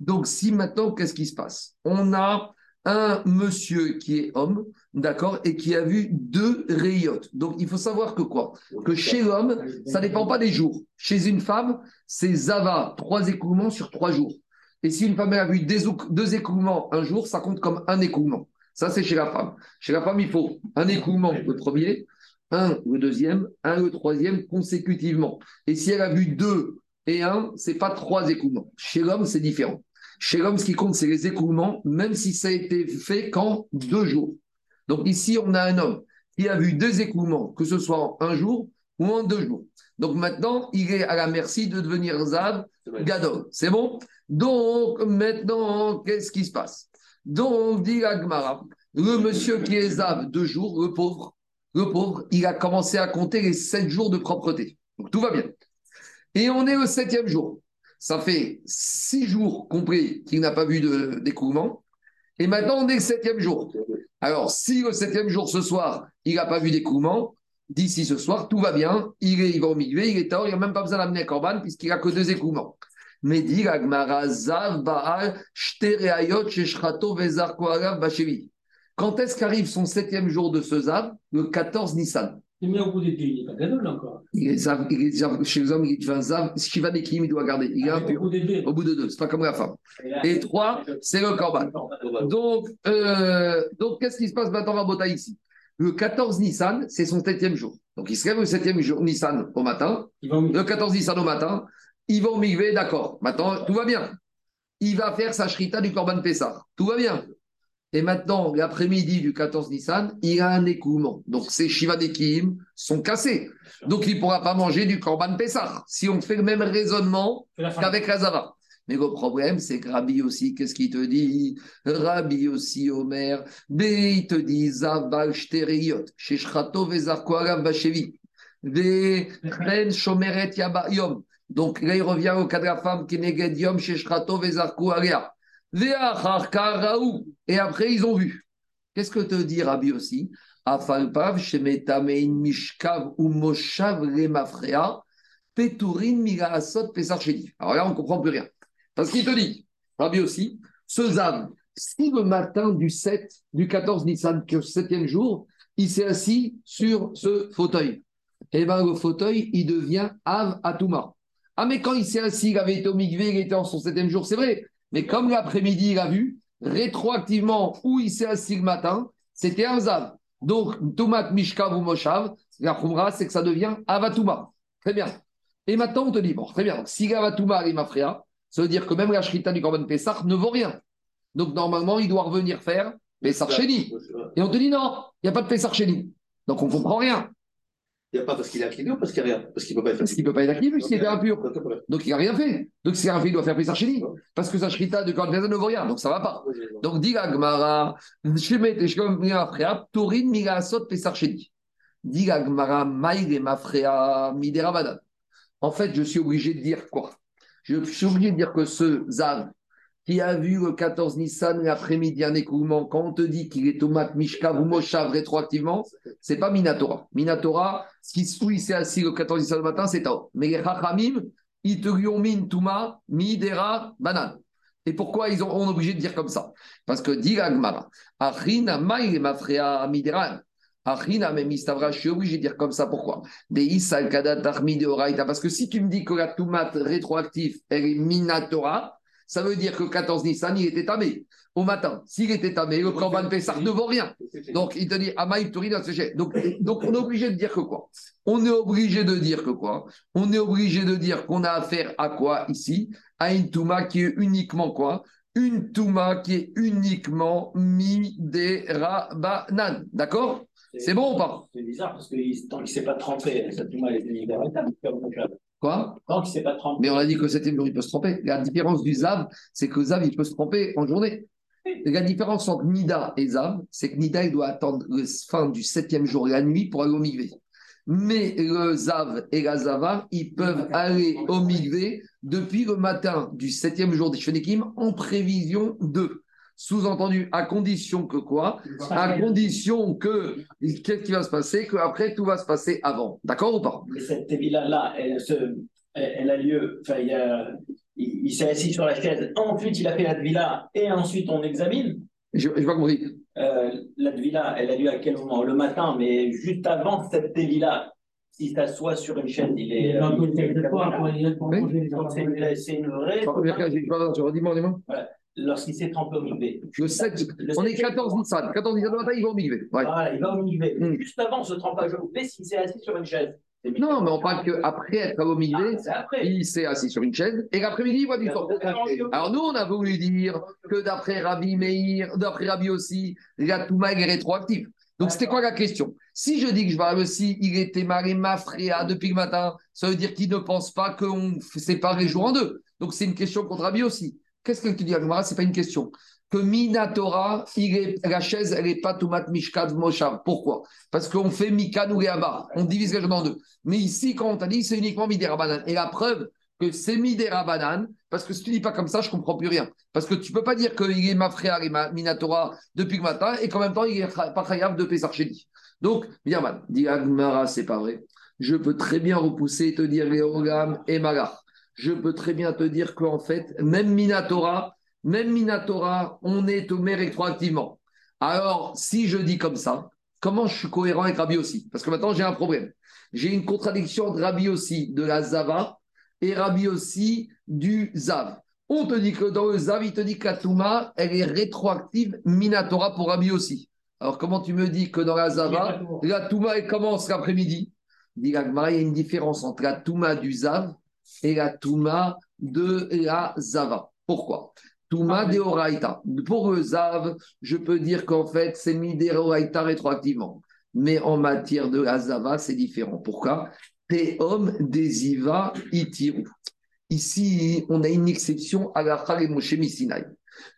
Speaker 1: Donc, si maintenant, qu'est-ce qui se passe? On a un monsieur qui est homme, d'accord, et qui a vu deux rayotes. Donc, il faut savoir que quoi? Que chez l'homme, ça ne dépend pas des jours. Chez une femme, c'est Zava, trois écoulements sur trois jours. Et si une femme a vu deux écoulements un jour, ça compte comme un écoulement. Ça, c'est chez la femme. Chez la femme, il faut un écoulement le premier, un le deuxième, un le troisième consécutivement. Et si elle a vu deux et un, c'est pas trois écoulements. Chez l'homme, c'est différent. Chez l'homme, ce qui compte, c'est les écoulements, même si ça a été fait qu'en deux jours. Donc ici, on a un homme qui a vu deux écoulements, que ce soit en un jour ou en deux jours. Donc maintenant, il est à la merci de devenir Zav Gadol. C'est bon? Donc maintenant, qu'est-ce qui se passe? Donc, dit Agmara, le monsieur qui est Zav deux jours, le pauvre, le pauvre, il a commencé à compter les sept jours de propreté. Donc tout va bien. Et on est au septième jour. Ça fait six jours compris qu'il n'a pas vu d'écoulement. Et maintenant, on est le septième jour. Alors, si le septième jour ce soir, il n'a pas vu d'écoulement, d'ici ce soir, tout va bien. Il, va au milieu, il est tard, il n'a même pas besoin d'amener un corban puisqu'il n'a que deux écoulements. Mais dit Quand est-ce qu'arrive son septième jour de ce Zav Le 14 Nissan?
Speaker 2: Mais au bout des deux, il n'est pas gadol encore.
Speaker 1: Il est zav, il est zav, chez les hommes, il fait un zav. Shiva Nekim, il doit garder. Il
Speaker 2: Ah. Au bout des deux.
Speaker 1: Au bout de deux, c'est pas comme la femme.
Speaker 2: là,
Speaker 1: Et trois, c'est le korban. Donc, euh, donc qu'est-ce qui se passe maintenant à Bota ici? Le 14 Nissan, c'est son septième jour. Donc, il se lève le septième jour Nissan au matin.
Speaker 2: Il va
Speaker 1: Le 14 Nissan au matin, il va au Migvé, d'accord. Maintenant, tout va bien. Il va faire sa shrita du Korban Pessah. Tout va bien. Et maintenant, l'après-midi du 14 Nissan, il a un écoulement. Donc, ses Shiva Nekim sont cassés. Donc, il ne pourra pas manger du Korban Pessah. Si on fait le même raisonnement qu'avec la Zava. Mais le problème, c'est que Rabbi aussi, qu'est-ce qu'il te dit? Rabbi aussi, Omer, B, il te dit Zaval Shteriot, Sheshrato Vezarko Alav Bashevi, V, Ren Shomeret Yom. Donc là, il revient au cas de la femme qui est Yom, Sheshrato Vezarko Alea. Ve'achar Karaou. Et après, ils ont vu. Qu'est-ce que te dit Rabbi aussi? Mishkav. Alors là, on ne comprend plus rien. Parce qu'il te dit, Rabbi aussi, ce Zav, si le matin du 7, du 14 Nissan, septième jour, il s'est assis sur ce fauteuil, et bien le fauteuil, il devient Av Atuma. Ah, mais quand il s'est assis, il avait été au Migvé, il était en son septième jour, c'est vrai. Mais comme l'après-midi, il a vu, rétroactivement, où il s'est assis le matin, c'était un Zav. Donc, Tomat Mishkav ou Moshav, la Khumra, c'est que ça devient Avatuma. Très bien. Et maintenant, on te dit, bon, très bien, donc, si Avatuma et Mafrea, ça veut dire que même la Shrita du Korban Pessah ne vaut rien. Donc, normalement, il doit revenir faire Pessah Sheni. Et on te dit, non, il n'y a pas de Pessah Sheni. Donc, on ne comprend rien.
Speaker 3: Il n'y a pas parce qu'il est activé ou parce qu'il n'y a rien? Parce qu'il ne peut pas être
Speaker 1: Parce qu'il ne peut pas être actif puisqu'il était impur. Donc, il n'a rien fait. Donc, s'il n'a rien fait, il doit faire Pessah Sheni. Parce que sa Shrita du Korban Pessah ne vaut rien. Donc, ça ne va pas. Donc, dit la Gemara, Shemet et Shkom Mafrea, Torin Migasot Pessah Sheni. Dit la Gemara, Maïre Mafrea, Midera. En fait, je suis obligé de dire quoi? Je suis obligé de dire que ce Zav qui a vu le 14 Nissan l'après-midi un écoulement, quand on te dit qu'il est tomate Mishkav ou Moshav rétroactivement, c'est pas Minatora. Minatora, ce qui où il s'est assis le 14 Nissan le matin, c'est Tao. Mais les Chachamim, ils te lui ont mis une Touma, Midera, banane. Et pourquoi ils ont, on obligé de dire comme ça? Parce que dit la Gemara, Achina Maï Mafrea Midera. Achina même Istavra, je suis obligé de dire comme ça. Pourquoi? Parce que si tu me dis que la Toumat rétroactif, elle est Minatora, ça veut dire que 14 Nissan, il était tamé. Au matin. S'il était tamé, le Korban Pessah ne vaut rien. Donc, il te dit, Amaï Tourine, donc, donc, on est obligé de dire que quoi? On est obligé de dire que quoi? On est obligé de dire qu'on a affaire à quoi ici? À une Touma qui est uniquement quoi? Une Touma qui est uniquement Miderabanan. D'accord? C'est bon ou pas?
Speaker 2: C'est bizarre parce que il- tant qu'il ne s'est pas trempé, ça tout mal est libératable.
Speaker 1: Quoi?
Speaker 2: Tant qu'il ne s'est pas trempé.
Speaker 1: Mais on a dit que le septième jour, il peut se tromper. La différence du Zav, c'est que Zav, il peut se tromper en journée. Et la différence entre Nida et Zav, c'est que Nida, il doit attendre la fin du septième jour, la nuit, pour aller au Migvé. Mais le Zav et la Zava, ils peuvent aller au Migvé depuis le matin du septième jour des Shenikim en prévision de. Sous-entendu, à condition que quoi? À condition que, qu'est-ce qui va se passer? Qu'après, tout va se passer avant. D'accord ou pas?
Speaker 2: Mais cette Tevila-là, elle, se- elle, elle a lieu. Enfin, il, a- il, il s'est assis sur la chaise. Ensuite, il a fait la Tvila. Et ensuite, on examine.
Speaker 1: Je n'ai pas compris.
Speaker 2: Euh, la Tvila, elle a lieu à quel moment? Le matin, mais juste avant cette Tevila. S'il s'assoit sur une chaise, il est. euh,
Speaker 1: Oui.
Speaker 2: Donc, c'est une- c'est une vraie.
Speaker 1: Dis-moi, dis-moi.
Speaker 2: Lorsqu'il s'est trempé au Migvé.
Speaker 1: Le 7,
Speaker 2: Le
Speaker 1: on est
Speaker 2: septième
Speaker 1: 14
Speaker 2: jour.
Speaker 1: Nissan. 14 Nissan le matin, ils vont au Migvé. Ouais.
Speaker 2: Voilà, il va au Migvé.
Speaker 1: Mm.
Speaker 2: Juste avant ce trempage au Migvé, s'il s'est assis sur une chaise.
Speaker 1: Non, mais on parle qu'après être au Migvé,
Speaker 2: Ah,
Speaker 1: il s'est assis sur une chaise et l'après-midi, il voit du temps. Alors nous, on a voulu dire que d'après Rabbi Meir, d'après Rabbi aussi, la Touma est rétroactive. Donc c'était quoi la question? Si je dis que je vais aussi, il était maré mafréa depuis le matin, ça veut dire qu'il ne pense pas qu'on sépare les jours en deux. Donc c'est une question contre Rabbi aussi. Qu'est-ce que tu dis, Agmara? C'est pas une question. Que Minatora, la chaise, elle n'est pas Tomat Mishkat Moshav. Pourquoi? Parce qu'on fait Mikan ou. On divise les jours en deux. Mais ici, quand on t'a dit, c'est uniquement Midera Et la preuve que c'est Midera Banane, parce que si tu dis pas comme ça, je comprends plus rien. Parce que tu peux pas dire qu'il est ma frère et Minatora depuis le matin et qu'en même temps, il est pas khayab de Pesach Sheni. Donc, Birman, dit Agmara, c'est pas vrai. Je peux très bien repousser et te dire Léogam et Magar. Je peux très bien te dire qu'en fait, même Minatora, même Minatora, on est au rétroactivement. Alors, si je dis comme ça, comment je suis cohérent avec Rabbi aussi Parce que maintenant, j'ai un problème. J'ai une contradiction entre Rabbi aussi de la Zava et Rabbi aussi du Zav. On te dit que dans le Zav, il te dit que la Touma, elle est rétroactive Minatora pour Rabbi aussi. Alors, comment tu me dis que dans la Zava, la Touma, elle commence l'après-midi? Il y a une différence entre la Touma du Zav et la Touma de la Zava. Pourquoi Touma de Oraita. Pour le Zav, je peux dire qu'en fait, c'est mis Oraita rétroactivement. Mais en matière de la Zava, c'est différent. Pourquoi? Teom desiva itiru. Ici, on a une exception à la Moshe Sinai.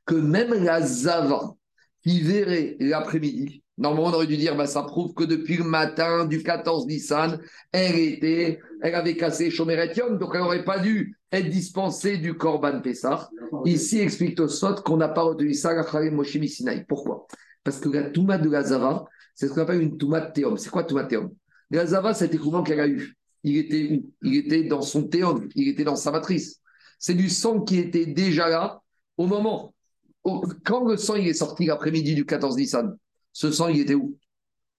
Speaker 1: Que même la Zava, qui verrait l'après-midi, Normalement, on aurait dû dire, bah, ça prouve que depuis le matin du 14 Nissan, elle était, elle avait cassé Shomeret donc elle n'aurait pas dû être dispensée du Korban Pessah. Ici, explique Tosot qu'on n'a pas retenu ça à Moshe Sinai. Pourquoi? Parce que la Touma de la Zava, c'est ce qu'on appelle une Touma de Théum. C'est quoi Touma de Théum? La Zava, c'est écoulement qu'elle a eu. Il était Il était dans son Théum, il était dans sa matrice. C'est du sang qui était déjà là au moment. Quand le sang il est sorti l'après-midi du 14 Nissan, ce sang, il était où?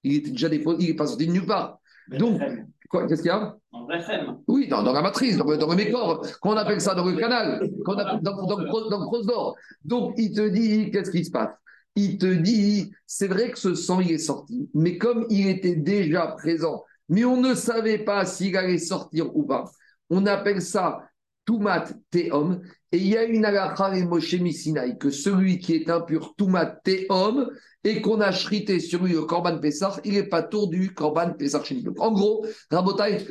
Speaker 1: Il était déjà déposé, il n'est pas sorti de nulle part. Donc, quoi, qu'est-ce qu'il y a?
Speaker 2: Vrai
Speaker 1: Oui, dans, la matrice, dans, dans le mécor, qu'on appelle ça dans le canal, qu'on appelle dans, dans, dans, Donc, il te dit, qu'est-ce qui se passe? Il te dit, c'est vrai que ce sang, il est sorti, mais comme il était déjà présent, mais on ne savait pas s'il allait sortir ou pas, on appelle ça Tumat Teom, et il y a une halakha et Moshe Misinaï, que celui qui est impur Tumat Teom, et qu'on a chrité sur lui le Korban Pessah, il n'est pas tour du Korban Pessah Donc, en gros, Rabotai,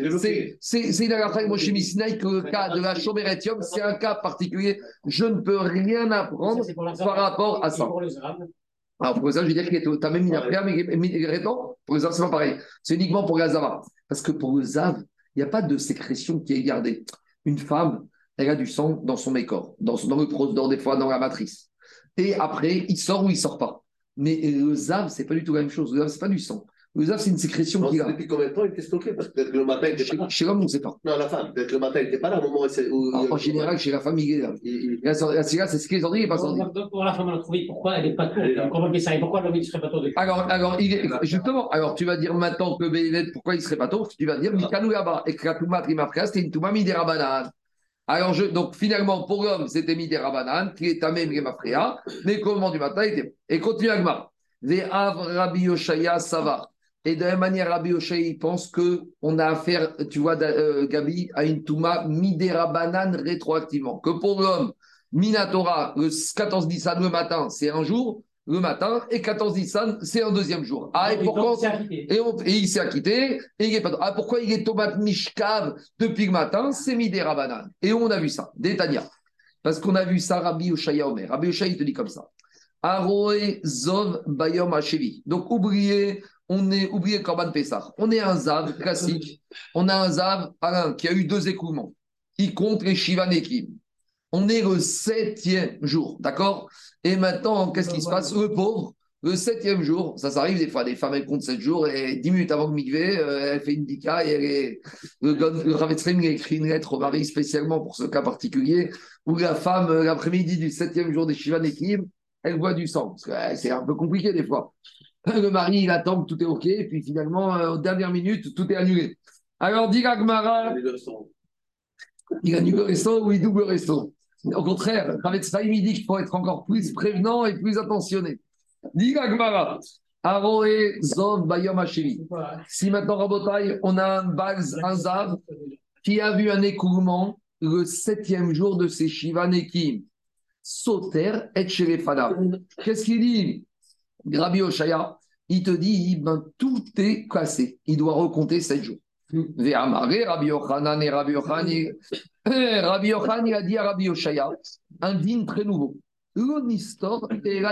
Speaker 1: c'est une et Moshe Misinaï que le cas de la Shomeretium, c'est un cas particulier. Je ne peux rien apprendre par rapport à ça. Alors, pour ça, je veux dire que tu as même mis après, mais pour le Zav, c'est pas pareil. C'est uniquement pour Zava. Parce que pour le Zav, il n'y a pas de sécrétion qui est gardée une femme, elle a du sang dans son mécor, dans, dans le prosdor, des fois dans la matrice. Et après, il sort ou il sort pas. Mais le zav, c'est pas du tout la même chose. Le zav, c'est pas du sang. Le zav, c'est une sécrétion
Speaker 3: qui a. Depuis combien de temps il était stocké? Parce que peut-être que le matin, il était
Speaker 1: pas là. Chez l'homme, on ne sait pas.
Speaker 3: Non, la femme, peut-être que le matin, il n'était pas là au moment
Speaker 1: où. en, général, chez la femme, il est là. Là, c'est ce qu'il est sorti, il n'est pas sorti.
Speaker 2: Pour la femme, on a trouvé pourquoi elle n'est pas tour. Comment ça? Et pourquoi l'homme, il ne serait pas tour
Speaker 1: Alors, alors justement, alors tu vas dire maintenant que Béhélet, pourquoi il ne serait pas tour Tu vas dire, Mikanou là-bas, et que la Touma Trimafka, c'était une Touma Midera alors, je, donc finalement, pour l'homme, c'était mis des rabanan, qui est amé mafria, mais qu'au moment du matin, il était. Et continue Agmar. Rabbi Yoshaya, ça va. Et de la même manière, Rabbi Yoshaya, il pense qu'on a affaire, tu vois, euh, Gabi, à une Touma midera banane rétroactivement. Que pour l'homme, Minatora, le 14 Nissan le matin, c'est un jour le matin et 14 Nissan, c'est un deuxième jour. Ah, et, pourquoi et, il s'est acquitté. Et il est pas... Ah, pourquoi il est tomate mishkav depuis le matin? C'est midera banane. Et on a vu ça, Détania. Parce qu'on a vu ça, Rabbi Oshaya Omer. Rabbi Oshaya, il te dit comme ça. Aroe Zov Bayom Hachevi. Donc, oubliez, on est, oubliez Korban Pessah. On est un Zav classique. On a un Zav, Alain, qui a eu deux écoulements. Il compte les Shivanekim. On est le septième jour, d'accord? Et maintenant, qu'est-ce qui se passe? Le pauvre, le septième jour, ça, s'arrive des fois, des femmes, elles comptent sept jours et dix minutes avant que Mikvé, euh, elle fait une dika et elle est... le, le a écrit une lettre au mari spécialement pour ce cas particulier où la femme, euh, l'après-midi du septième jour des Shivan elle voit du sang. c'est un peu compliqué des fois. Le mari, il attend que tout est OK, et puis finalement, euh, aux dernières minutes, tout est annulé. Alors, dit Gmara. Il annule le resto ou il double le resto? Au contraire, avec ça, il dit qu'il faut être encore plus prévenant et plus attentionné. Diga Gmara. Zov Bayom Si maintenant, Rabotai, on a un Baz, un Zav, qui a vu un écoulement le septième jour de ses Shiva Nekim. Soter et Qu'est-ce qu'il dit? Grabi Oshaya, il te dit, ben, tout est cassé. Il doit recompter sept jours. Rabbi Yochanan et Rabbi Yochanan, Rabbi Yochanan, il a dit à Rabbi Yoshaya, un digne très nouveau. L'onistor et.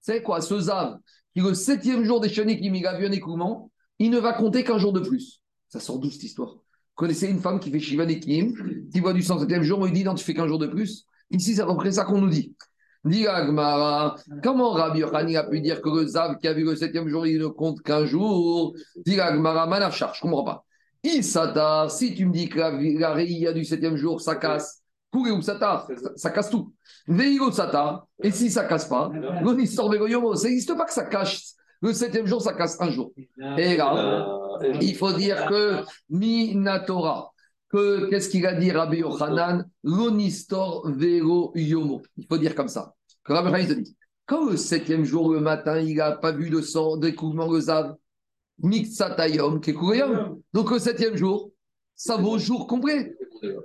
Speaker 1: C'est quoi ce Zav qui, le septième jour des chenilles qui a vu un écoulement, il ne va compter qu'un jour de plus. Ça sort d'où cette histoire? Vous connaissez une femme qui fait Shiva Nekim, qui voit du sang le septième jour, on lui dit non, tu fais qu'un jour de plus. Ici, c'est à peu près ça qu'on nous dit. Dit Agmara, comment Rabbi Yochanan a pu dire que le Zav qui a vu le septième jour, il ne compte qu'un jour? Dit Agmara, Manafchar, je ne comprends pas si tu me dis que la, la du septième jour, ça casse, ou Sata, ça casse tout. Et si ça casse pas, ça n'existe pas que ça cache, Le septième jour, ça casse un jour. Et là, il faut dire que Minatora, que qu'est-ce qu'il a dit Rabbi Yochanan? Lonistor vero yomo. Il faut dire comme ça. Que Rabbi Yochanan dit quand le septième jour, le matin, il n'a pas vu le sang, découvrement le zav, mixatayom, kekuyom. Donc le septième jour, ça vaut jour complet.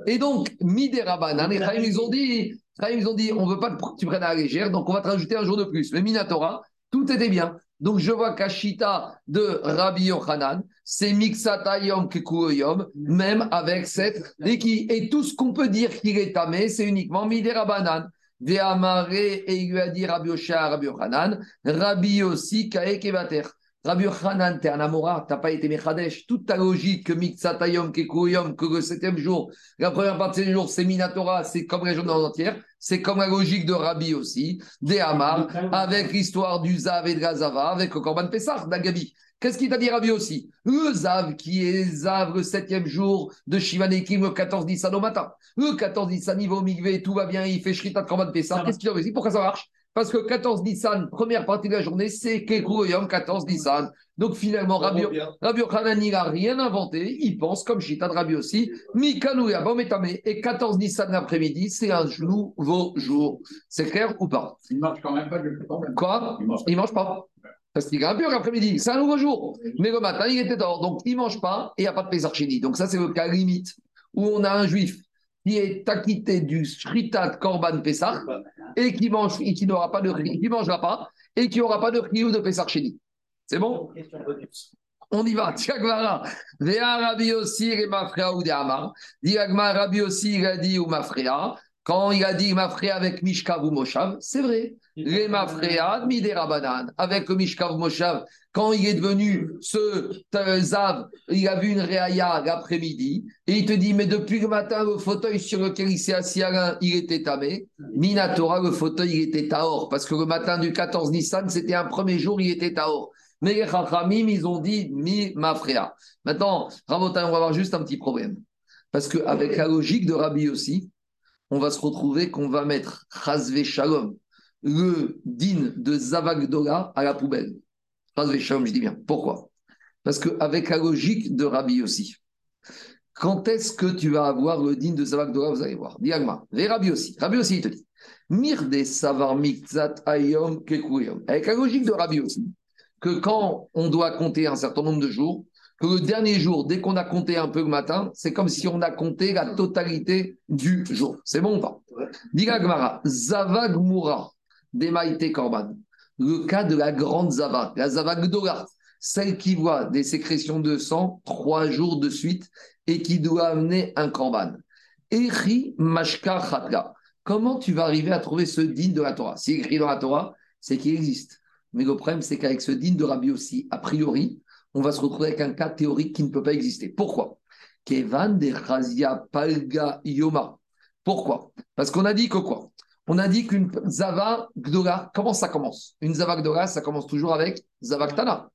Speaker 1: Et donc, miderabanan, les ils ont dit, ils ont dit, on ne veut pas que tu prennes à la légère, donc on va te rajouter un jour de plus. Le Minatora, tout était bien. Donc je vois qu'Achita de Rabbi Yochanan, c'est Mixatayom Kekuyom, même avec cette qui Et tout ce qu'on peut dire qu'il est tamé, c'est uniquement Miderabanan. De Amaré, et il lui a dit Rabbi Rabbi Yochanan, Rabbi aussi, Kaekevater. Rabbi Yochanan, t'es un Amora, t'as pas été Mechadesh. Toute ta logique que Mixatayom, Kekuyom, que le septième jour, la première partie du jour, c'est Minatora, c'est comme la journée entière. C'est comme la logique de Rabbi aussi, des Hamar, avec l'histoire du Zav et de la Zava, avec le Korban Pessah, d'Agabi. Qu'est-ce qu'il t'a dit Rabbi aussi? Le Zav, qui est Zav le septième jour de Shivanekim, le 14 Nissan au matin. Le 14 Nissan, il va au Migvé, tout va bien, il fait Shrita de Korban Pessah. Qu'est-ce qu'il a dit? Pourquoi ça marche? Parce que 14 Nissan, première partie de la journée, c'est Kekuroyom 14 Nissan. Donc finalement, Rabbi, Rabbi il n'a rien inventé. Il pense, comme Chita de Rabbi aussi, Mikanouya Bometame et 14 Nissan l'après-midi, c'est un nouveau jour. C'est clair ou pas?
Speaker 6: Il ne marche quand même pas
Speaker 1: Quoi? Il ne mange pas. Parce qu'il un peu l'après-midi, c'est un nouveau jour. Mais le matin, il était dehors. Donc, il ne mange pas et il n'y a pas de Pesarchini. Donc, ça, c'est le cas limite où on a un juif qui est acquitté du Shritat Korban Pesach et qui mange et qui n'aura pas de qui mangera pas et qui n'aura pas de ou de Pesach Sheni. C'est bon? On y va. Tiagmara. Vea Rabbi aussi et Mafrea ou Amar. Diagma Rabbi il a dit ou Mafrea. Quand il a dit Mafrea avec Mishkav ou Moshav, c'est vrai. Les Mafrea, Miderabanan. Avec le Mishkav Moshav, quand il est devenu ce Zav, il a vu une réaya l'après-midi, et il te dit, mais depuis le matin, le fauteuil sur lequel il s'est assis Alain, il était tamé. Minatora, le fauteuil, il était taor, parce que le matin du 14 Nissan, c'était un premier jour, il était taor. Mais les Chachamim, ils ont dit, mi mafrea. Maintenant, Rabotin, on va avoir juste un petit problème. Parce qu'avec la logique de Rabbi aussi, on va se retrouver qu'on va mettre Chazve Shalom, le din de Zavagdola, à la poubelle je dis bien. Pourquoi? Parce qu'avec la logique de Rabbi aussi, quand est-ce que tu vas avoir le digne de Zavak Dora Vous allez voir. Diagma. Et Rabbi aussi. Rabbi aussi, il te dit. Mirde Savar Mikzat Ayom Kekuyom. Avec la logique de Rabbi aussi, que quand on doit compter un certain nombre de jours, le dernier jour, dès qu'on a compté un peu le matin, c'est comme si on a compté la totalité du jour. C'est bon ou pas? Diagmara. Zavag Moura. Demaite Korban le cas de la grande Zava, la Zava Gdora, celle qui voit des sécrétions de sang trois jours de suite et qui doit amener un korban. Eri Mashka Khatra. Comment tu vas arriver à trouver ce digne de la Torah? C'est écrit dans la Torah, c'est qu'il existe. Mais le problème, c'est qu'avec ce digne de Rabbi aussi, a priori, on va se retrouver avec un cas théorique qui ne peut pas exister. Pourquoi? Kevan de Palga Yoma. Pourquoi? Parce qu'on a dit que quoi? On a dit qu'une Zava Gdora, comment ça commence? Une Zava Gdora, ça commence toujours avec Zavaktana.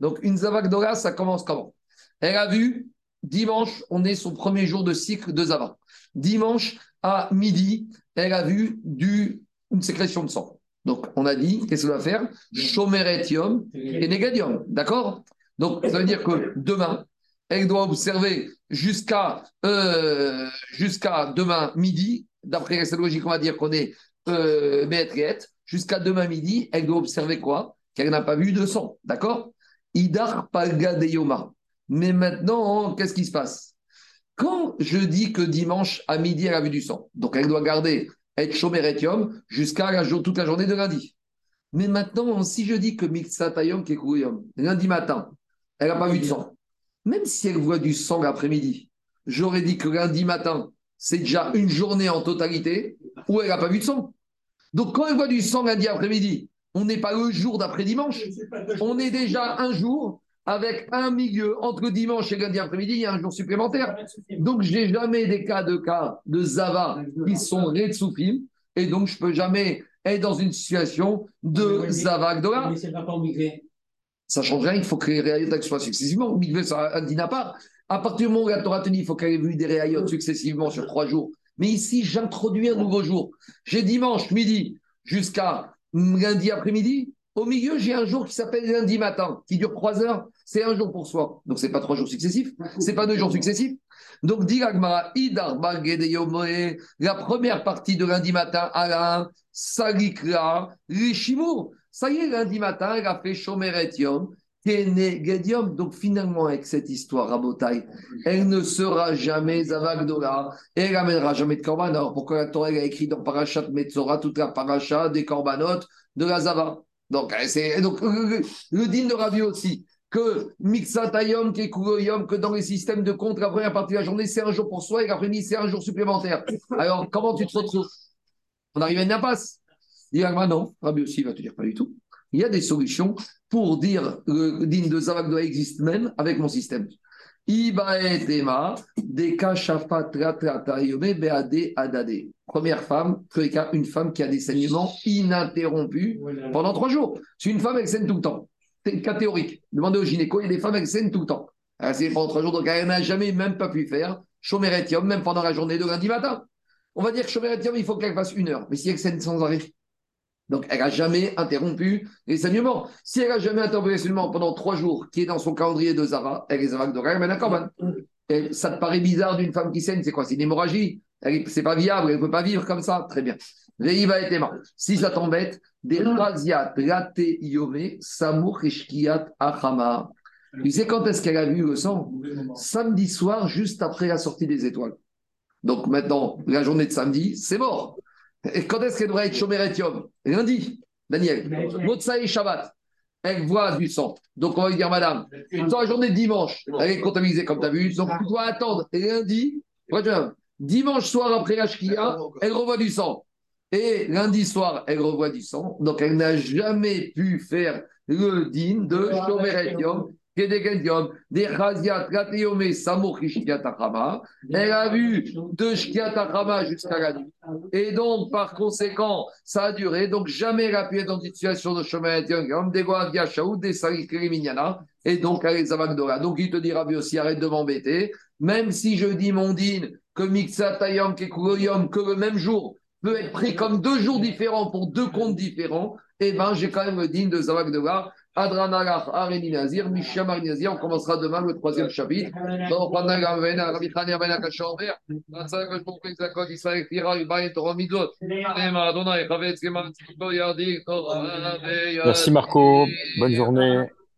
Speaker 1: Donc une Zava Gdora, ça commence comment? Elle a vu, dimanche, on est son premier jour de cycle de Zava. Dimanche à midi, elle a vu du, une sécrétion de sang. Donc on a dit, qu'est-ce qu'elle va faire? Chomeretium et Negadium. D'accord? Donc ça veut dire que demain, elle doit observer jusqu'à euh, jusqu'à demain midi. D'après cette logique, on va dire qu'on est euh, jusqu'à demain midi, elle doit observer quoi? Qu'elle n'a pas vu de sang, d'accord? Idar palga yoma. Mais maintenant, qu'est-ce qui se passe? Quand je dis que dimanche à midi, elle a vu du sang, donc elle doit garder chomeretium jusqu'à toute la journée de lundi. Mais maintenant, si je dis que mixatayom kekuyom, lundi matin, elle n'a pas vu de sang, même si elle voit du sang l'après-midi, j'aurais dit que lundi matin, c'est déjà une journée en totalité où elle n'a pas vu de sang. Donc quand elle voit du sang lundi après-midi, on n'est pas le jour d'après dimanche. On est déjà un jour avec un milieu entre dimanche et lundi après-midi, il y a un jour supplémentaire. Donc j'ai jamais des cas de cas de Zava qui sont Retsoufim et donc je peux jamais être dans une situation de Zava Gdola. Ça change rien, il faut que les réalités soient successivement. Migvé, ça n'a pas. À partir du moment où la Torah te dit il faut qu'elle ait vu des réayotes successivement sur trois jours. Mais ici, j'introduis un nouveau jour. J'ai dimanche midi jusqu'à lundi après-midi. Au milieu, j'ai un jour qui s'appelle lundi matin, qui dure trois heures. C'est un jour pour soi. Donc, ce n'est pas trois jours successifs. Ce n'est pas deux jours successifs. Donc, dit Idar la première partie de lundi matin, Alain, Salikra, Rishimur. Ça y est, lundi matin, elle a fait Shomeret Yom. Donc finalement, avec cette histoire Botaï, elle ne sera jamais Zavagdola et elle n'amènera jamais de Korban. Alors pourquoi la Torah a écrit dans Parashat Metzora toute la Parashat des Korbanot de la Zava? Donc, donc le, le de Ravi aussi, que Mixatayom, Kekuyoyom, que dans les systèmes de compte, la première partie de la journée, c'est un jour pour soi et l'après-midi, c'est un jour supplémentaire. Alors comment tu te retrouves? On arrive à une impasse. Il ah, non, Rabbi aussi va te dire pas du tout. Il y a des solutions pour dire le din de Zavak doit existe même avec mon système. Première femme, une femme qui a des saignements ininterrompus pendant trois jours. C'est une femme, elle saigne tout le temps. C'est une cas théorique. Demandez au gynéco, il y a des femmes, elles saignent tout le temps. Elle pendant trois jours, donc elle n'a jamais même pas pu faire Chomeretium, même pendant la journée de lundi matin. On va dire que Chomeretium, il faut qu'elle fasse une heure. Mais si elle saigne sans arrêt, donc, elle n'a jamais interrompu les saignements. Si elle n'a jamais interrompu les saignements pendant trois jours, qui est dans son calendrier de Zara, elle est Zara de elle mène un Et ça te paraît bizarre d'une femme qui saigne, c'est quoi? C'est une hémorragie? C'est pas viable, elle ne peut pas vivre comme ça? Très bien. va être aimant. Si ça t'embête, des raziat, yome, samour achama. Tu sais quand est-ce qu'elle a vu le sang? Samedi soir, juste après la sortie des étoiles. Donc maintenant, la journée de samedi, c'est mort. Et quand est-ce qu'elle devrait être Shomeret Yom? Lundi, Daniel. Motsa et Shabbat. Elle voit du sang. Donc on va lui dire, madame, dans la journée de dimanche, elle est comptabilisée comme tu as vu. Donc tu dois attendre lundi. Dimanche soir après la elle revoit du sang. Et lundi soir, elle revoit du sang. Donc elle n'a jamais pu faire le din de Shomeret Yom Elle a vu de Shkiatachama jusqu'à la nuit. Et donc, par conséquent, ça a duré. Donc, jamais elle a pu être dans une situation de chemin. Et donc, elle est Zavagdora. Donc, il te dira aussi, arrête de m'embêter. Même si je dis mon din, que Mixa Tayam, que le même jour peut être pris comme deux jours différents pour deux comptes différents, eh bien, j'ai quand même le din de Zavagdora. Adranalach, Areni Nazir, Mishamar Nazir. On commencera demain le troisième chapitre. Donc, pendant la Rabbi Chania Ben Zakot Israël Tira, Ibaï, Torah Midot,
Speaker 5: Merci Marco, bonne journée.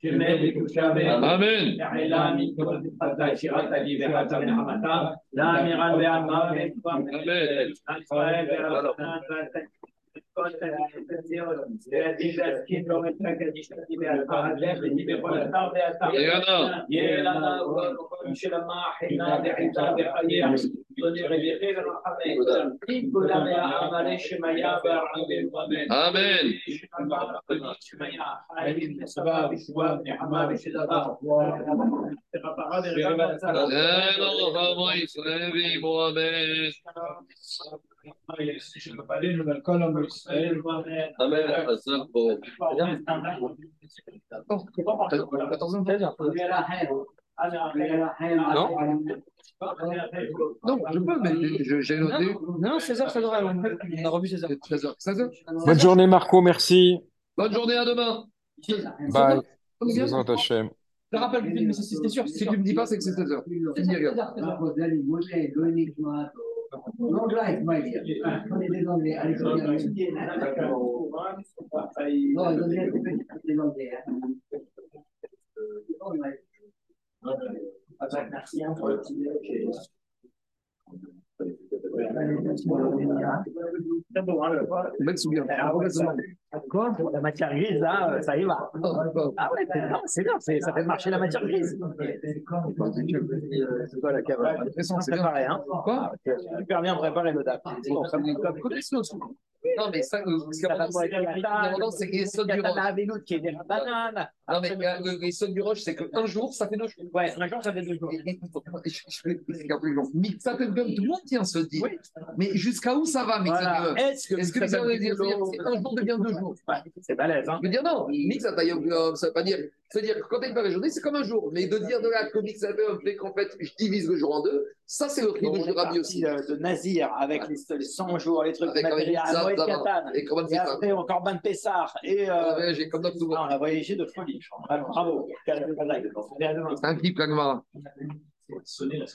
Speaker 1: في آمين. آمين آمين الآن الله آمين Non Non, je peux, mais j'ai noté.
Speaker 7: Non, 16h, ça devrait. On a revu 16h.
Speaker 1: 16h. 16h.
Speaker 5: Bonne journée, Marco, merci.
Speaker 1: Bonne journée, à demain.
Speaker 5: Bye.
Speaker 1: Je te rappelle, mais c'est sûr. Si tu ne me dis pas, c'est que c'est 16h. Tu dis rien. L'anglais, on est des Anglais. Allez, je Non, les Anglais, c'est des Anglais. Merci pour le petit
Speaker 7: Quoi La matière grise, là, ça y va. Ah ouais, c'est bien, ça fait marcher la matière grise. C'est quoi la cave C'est préparé, hein Quoi Super bien préparé le DAP.
Speaker 1: Non, mais ça, ce qui est c'est que les sauts du roche.
Speaker 2: qui est des bananes.
Speaker 1: Non, mais les sauts du roche, c'est qu'un jour, ça fait deux jours.
Speaker 2: Ouais, un jour, ça fait deux jours.
Speaker 1: Ça fait tout le monde tient ce dit. Mais jusqu'à où ça va, Mixat Est-ce que, est-ce que ça veut dire un jour devient deux jours
Speaker 2: C'est balèze, hein.
Speaker 1: Je veux dire non, Mixat ça veut pas dire. C'est-à-dire que quand tu une journée, c'est comme un jour. Mais de dire de là que Mixat fait qu'en fait, je divise le jour en deux, ça, c'est le prix de Rabbi aussi.
Speaker 2: De Nazir avec les 100 jours, les trucs de matériel, et après, encore Ban Pessar. Et.
Speaker 1: Euh, j'ai comme
Speaker 2: on a voyagé de folie, je crois. Bravo.
Speaker 1: C'est un clip, Kagmara.
Speaker 2: Sonner la